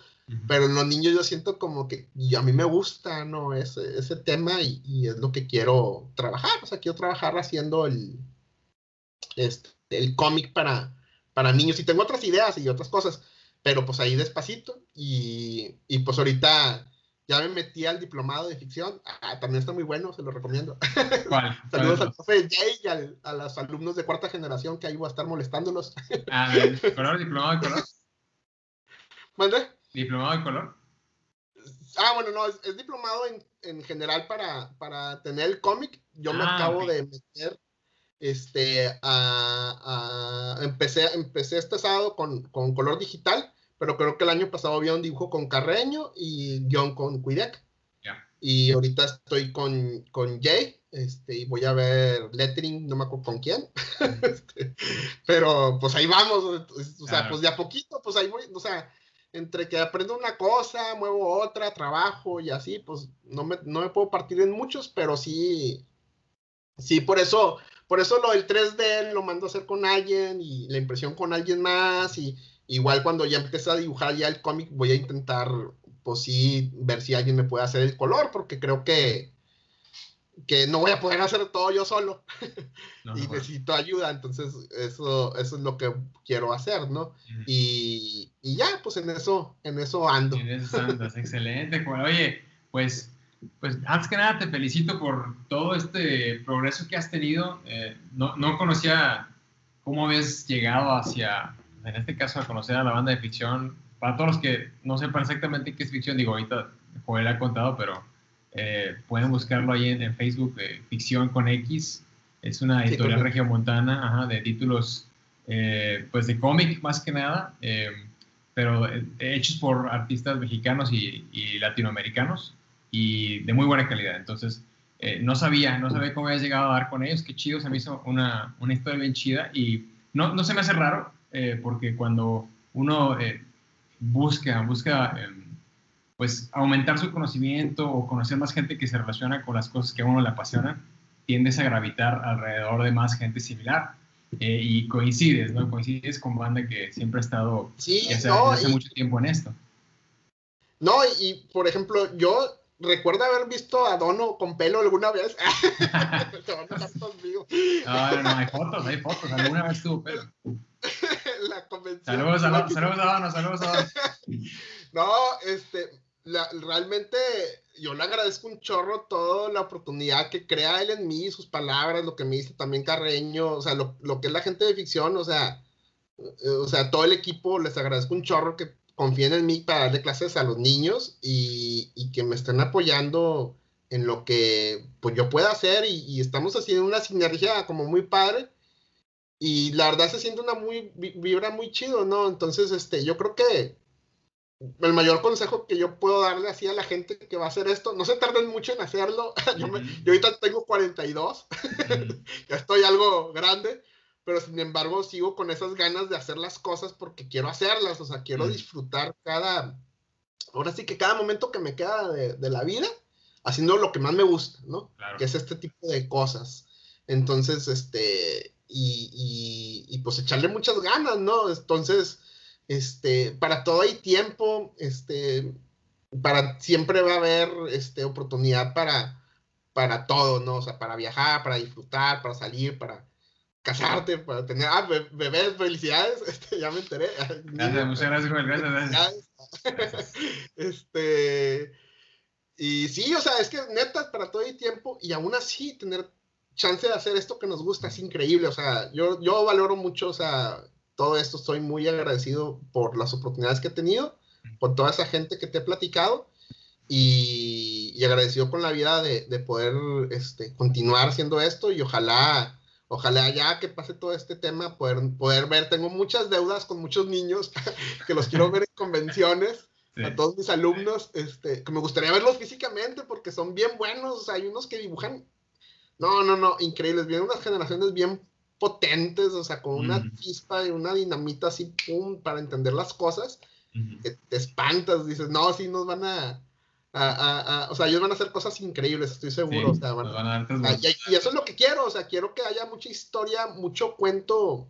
Pero en los niños yo siento como que y a mí me gusta, ¿no? Ese, ese tema y, es lo que quiero trabajar. O sea, quiero trabajar haciendo el, este, el cómic para, para niños. Y tengo otras ideas y otras cosas, pero pues ahí despacito. Y, y pues ahorita ya me metí al diplomado de ficción. Ah, también está muy bueno, se lo recomiendo. [LAUGHS] ¿Cuál? [LAUGHS] Saludos al profe Jay y a los alumnos de cuarta generación que ahí voy a estar molestándolos. [LAUGHS] Ah, ¿color? ¿Diplomado de color? ¿Mande? ¿Diplomado de color? Ah, bueno, no, es, diplomado en, en, general para, para tener el cómic. Yo me ah, acabo de meter, este, a, a, empecé, empecé este sábado con, con color digital pero creo que el año pasado había un dibujo con Carreño y guion con Cuidec. Y ahorita estoy con, con Jay, este, y voy a ver lettering, no me acuerdo con quién, [LAUGHS] este, pero pues ahí vamos, o sea, pues de a poquito, pues ahí voy, o sea, entre que aprendo una cosa, muevo otra, trabajo y así, pues no me, no me puedo partir en muchos, pero sí, sí, por eso, por eso lo del 3D lo mando a hacer con alguien y la impresión con alguien más y Igual cuando ya empiece a dibujar ya el cómic, voy a intentar, pues sí, ver si alguien me puede hacer el color, porque creo que que no voy a poder hacer todo yo solo [LAUGHS] y necesito ayuda, entonces eso, eso es lo que quiero hacer, ¿no? y, y, ya, pues en eso, en eso ando. En eso andas, [LAUGHS] excelente, Oye, pues, pues antes que nada te felicito por todo este progreso que has tenido. Eh, no, no conocía cómo habías llegado hacia, en este caso, a conocer a la banda de ficción. Para todos los que no sepan exactamente qué es ficción, digo, ahorita Joel ha contado, pero eh, pueden buscarlo ahí en, Facebook, eh, Ficción con X. Es una editorial regiomontana ajá, de títulos eh, pues de cómic más que nada, pero hechos por artistas mexicanos y, latinoamericanos y de muy buena calidad. Entonces, no sabía, no sabía cómo había llegado a dar con ellos. Qué chido, se me hizo una, una historia bien chida y no, no se me hace raro porque cuando uno busca, busca em, pues aumentar su conocimiento o conocer más gente que se relaciona con las cosas que a uno le apasionan, tiendes a gravitar alrededor de más gente similar. Eh, y coincides, ¿no? Coincides con banda que siempre ha estado sí, hace mucho tiempo en esto. No, y, por ejemplo, yo recuerdo haber visto a Dono con pelo alguna vez. [LAUGHS] [LAUGHS] no, no, hay fotos, hay fotos. Alguna vez tuvo pelo. [LAUGHS] La convención. Saludos a, saludos Dono, saludos a Dono. [LAUGHS] No, este, realmente yo le agradezco un chorro toda la oportunidad que crea él en mí, sus palabras, lo que me dice también Carreño, o sea, lo, que es la gente de ficción, o sea, eh, o sea, todo el equipo, les agradezco un chorro que confíen en mí para darle clases a los niños y, que me estén apoyando en lo que pues yo pueda hacer y, y, estamos haciendo una sinergia como muy padre y la verdad se siente una muy vibra muy chido, ¿no? Entonces, este, yo creo que el mayor consejo que yo puedo darle así a la gente que va a hacer esto, no se tarden mucho en hacerlo. [LAUGHS] yo, ahorita tengo 42, [LAUGHS] ya estoy algo grande, pero sin embargo sigo con esas ganas de hacer las cosas porque quiero hacerlas, o sea, quiero disfrutar cada, ahora sí que cada momento que me queda de, la vida, haciendo lo que más me gusta, ¿no? Que es este tipo de cosas. Entonces, este, y, y, y pues echarle muchas ganas, ¿no? Entonces, este, para todo hay tiempo, este, para siempre va a haber este, oportunidad para, para todo, ¿no? O sea, para viajar, para disfrutar, para salir, para casarte, para tener, ah, bebés, felicidades, [LAUGHS] este, ya me enteré. Gracias, muchas gracias, gracias, gracias. [LAUGHS] Este, y sí, o sea, es que neta, para todo hay tiempo, y aún así tener chance de hacer esto que nos gusta es increíble, o sea, yo, yo valoro mucho, o sea, todo esto estoy muy agradecido por las oportunidades que he tenido, por toda esa gente que te he platicado y, agradecido con la vida de, poder este, continuar haciendo esto y ojalá, ojalá ya que pase todo este tema, poder, poder ver, tengo muchas deudas con muchos niños [LAUGHS] que los quiero ver en convenciones. A todos mis alumnos, este, que me gustaría verlos físicamente porque son bien buenos. hay unos que dibujan, no, no, no, increíbles. Vienen unas generaciones bien potentes, o sea, con una chispa y una dinamita así, pum, para entender las cosas, te, espantas, dices, no, sí nos van a, o sea, ellos van a hacer cosas increíbles, estoy seguro, o sea, y, eso es lo que quiero, o sea, quiero que haya mucha historia, mucho cuento, o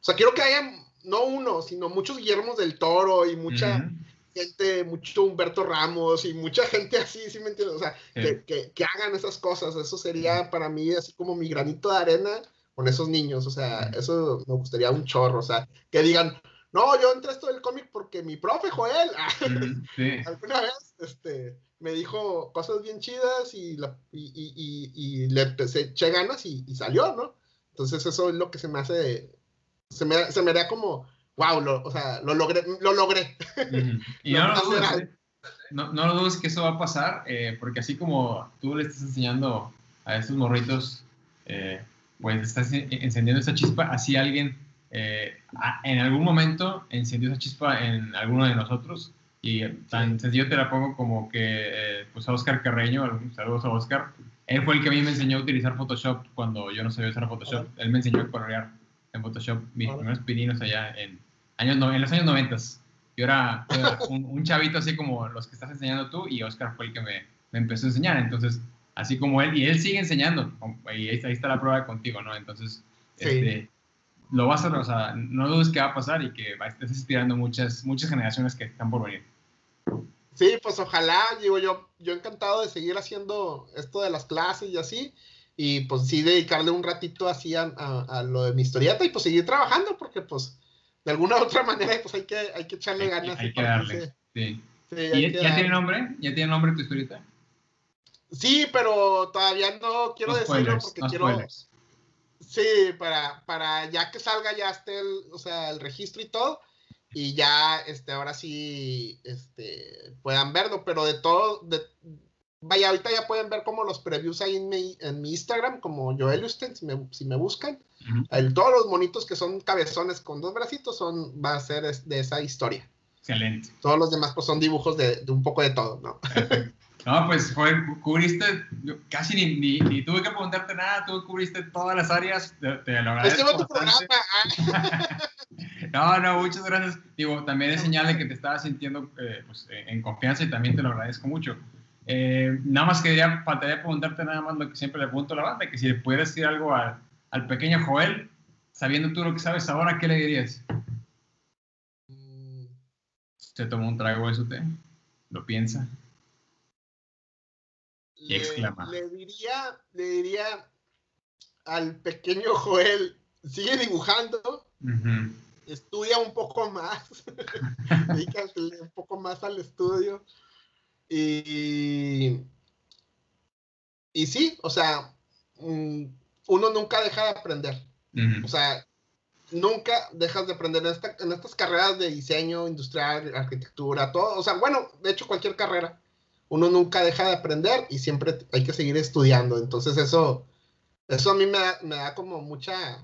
sea, quiero que haya, no uno, sino muchos Guillermos del Toro y mucha... gente, mucho Humberto Ramos y mucha gente así, ¿sí me entiendes? O sea, que, que, que, hagan esas cosas. Eso sería para mí así como mi granito de arena con esos niños, o sea, eso me gustaría un chorro, o sea, que digan, no, yo entré esto del cómic porque mi profe Joel, [LAUGHS] alguna vez, este, me dijo cosas bien chidas y, la, y, y, le empecé, eché ganas y, salió, ¿no? Entonces eso es lo que se me hace, se me, se me da como, wow, lo, o sea, lo logré, lo logré. Y no, lo dudes, no, no, lo dudes que eso va a pasar, eh, porque así como tú le estás enseñando a estos morritos, eh, pues estás encendiendo esa chispa, así alguien eh, en algún momento encendió esa chispa en alguno de nosotros y tan sencillo te la pongo como que pues a Oscar Carreño, saludos a Oscar, él fue el que a mí me enseñó a utilizar Photoshop cuando yo no sabía usar Photoshop, él me enseñó a colorear en Photoshop mis primeros pininos allá en, años, en los años 90. Yo era, un, chavito así como los que estás enseñando tú y Oscar fue el que me, me empezó a enseñar, entonces así como él, y él sigue enseñando, y ahí está, la prueba contigo, ¿no? Entonces, este, lo vas a, o sea, no dudes que va a pasar y que estés inspirando muchas, muchas generaciones que están por venir. Sí, pues ojalá, digo yo, yo encantado de seguir haciendo esto de las clases y así, y pues sí dedicarle un ratito así a, lo de mi historieta y pues seguir trabajando, porque pues de alguna u otra manera pues hay que, hay que echarle ganas. Hay, que darle, sí. ¿Y ya, tiene nombre? ¿Ya tiene nombre tu historieta? Sí, pero todavía no quiero decirlo porque quiero... Sí, para, para ya que salga ya esté el, o sea, el registro y todo, y ya este, ahora sí este, puedan verlo, pero de todo, de, vaya, ahorita ya pueden ver como los previews ahí en mi, en mi Instagram, como Joel Usten, si me, si me buscan. todos los monitos que son cabezones con dos bracitos son, va a ser de esa historia. Excelente. Todos los demás pues son dibujos de, de un poco de todo, ¿no? No, pues fue, cubriste, casi ni, ni, ni, tuve que preguntarte nada, tú cubriste todas las áreas, te, te lo agradezco. Es que tu programa. [LAUGHS] no, no, muchas gracias. Digo, también es señal de que te estabas sintiendo eh, pues, en confianza y también te lo agradezco mucho. Eh, nada más quería, faltaría preguntarte nada más lo que siempre le pregunto a la banda, que si le pudieras decir algo al, al pequeño Joel, sabiendo tú lo que sabes ahora, ¿qué le dirías? Mm. Se tomó un trago de su té, lo piensa y exclama. Le, diría, le diría al pequeño Joel, sigue dibujando, estudia un poco más, [LAUGHS] dedícate un poco más al estudio. Y, y sí, o sea, mm, uno nunca deja de aprender. O sea, nunca dejas de aprender en, en, estas carreras de diseño industrial, arquitectura, todo. O sea, bueno, de hecho cualquier carrera uno nunca deja de aprender y siempre hay que seguir estudiando. Entonces eso, eso a mí me da, me da como mucha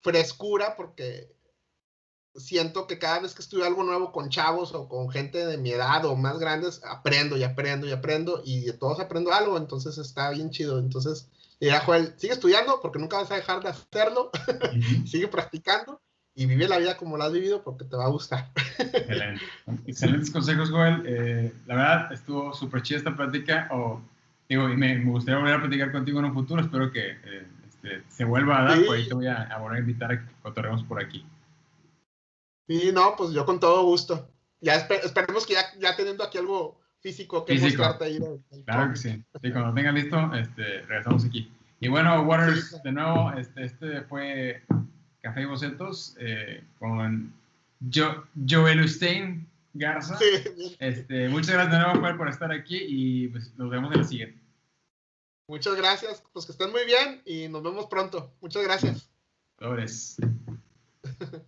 frescura porque siento que cada vez que estudio algo nuevo con chavos o con gente de mi edad o más grandes, aprendo y aprendo y aprendo y de todos aprendo algo, entonces está bien chido. Entonces, ya Joel, sigue estudiando porque nunca vas a dejar de hacerlo, [LAUGHS] sigue practicando y vive la vida como la has vivido porque te va a gustar. Excelente. Excelentes consejos, Joel. Eh, la verdad, estuvo súper chida esta plática. O, digo, y me, gustaría volver a platicar contigo en un futuro. Espero que eh, este, se vuelva a dar. Por ahí te voy a, volver a invitar a que cotorremos por aquí. Sí, no, pues yo con todo gusto. Ya esperemos que ya, ya, teniendo aquí algo físico que mostrarte ahí. claro que sí. Sí, cuando tenga listo, este, regresamos aquí. Y bueno, Waters, de nuevo, este, este fue Café y Bocetos eh, con jo Joel Ustein Garza. Este, muchas gracias de nuevo por estar aquí y pues, nos vemos en la siguiente. Muchas gracias, pues que estén muy bien y nos vemos pronto. Muchas gracias. Flores. [LAUGHS]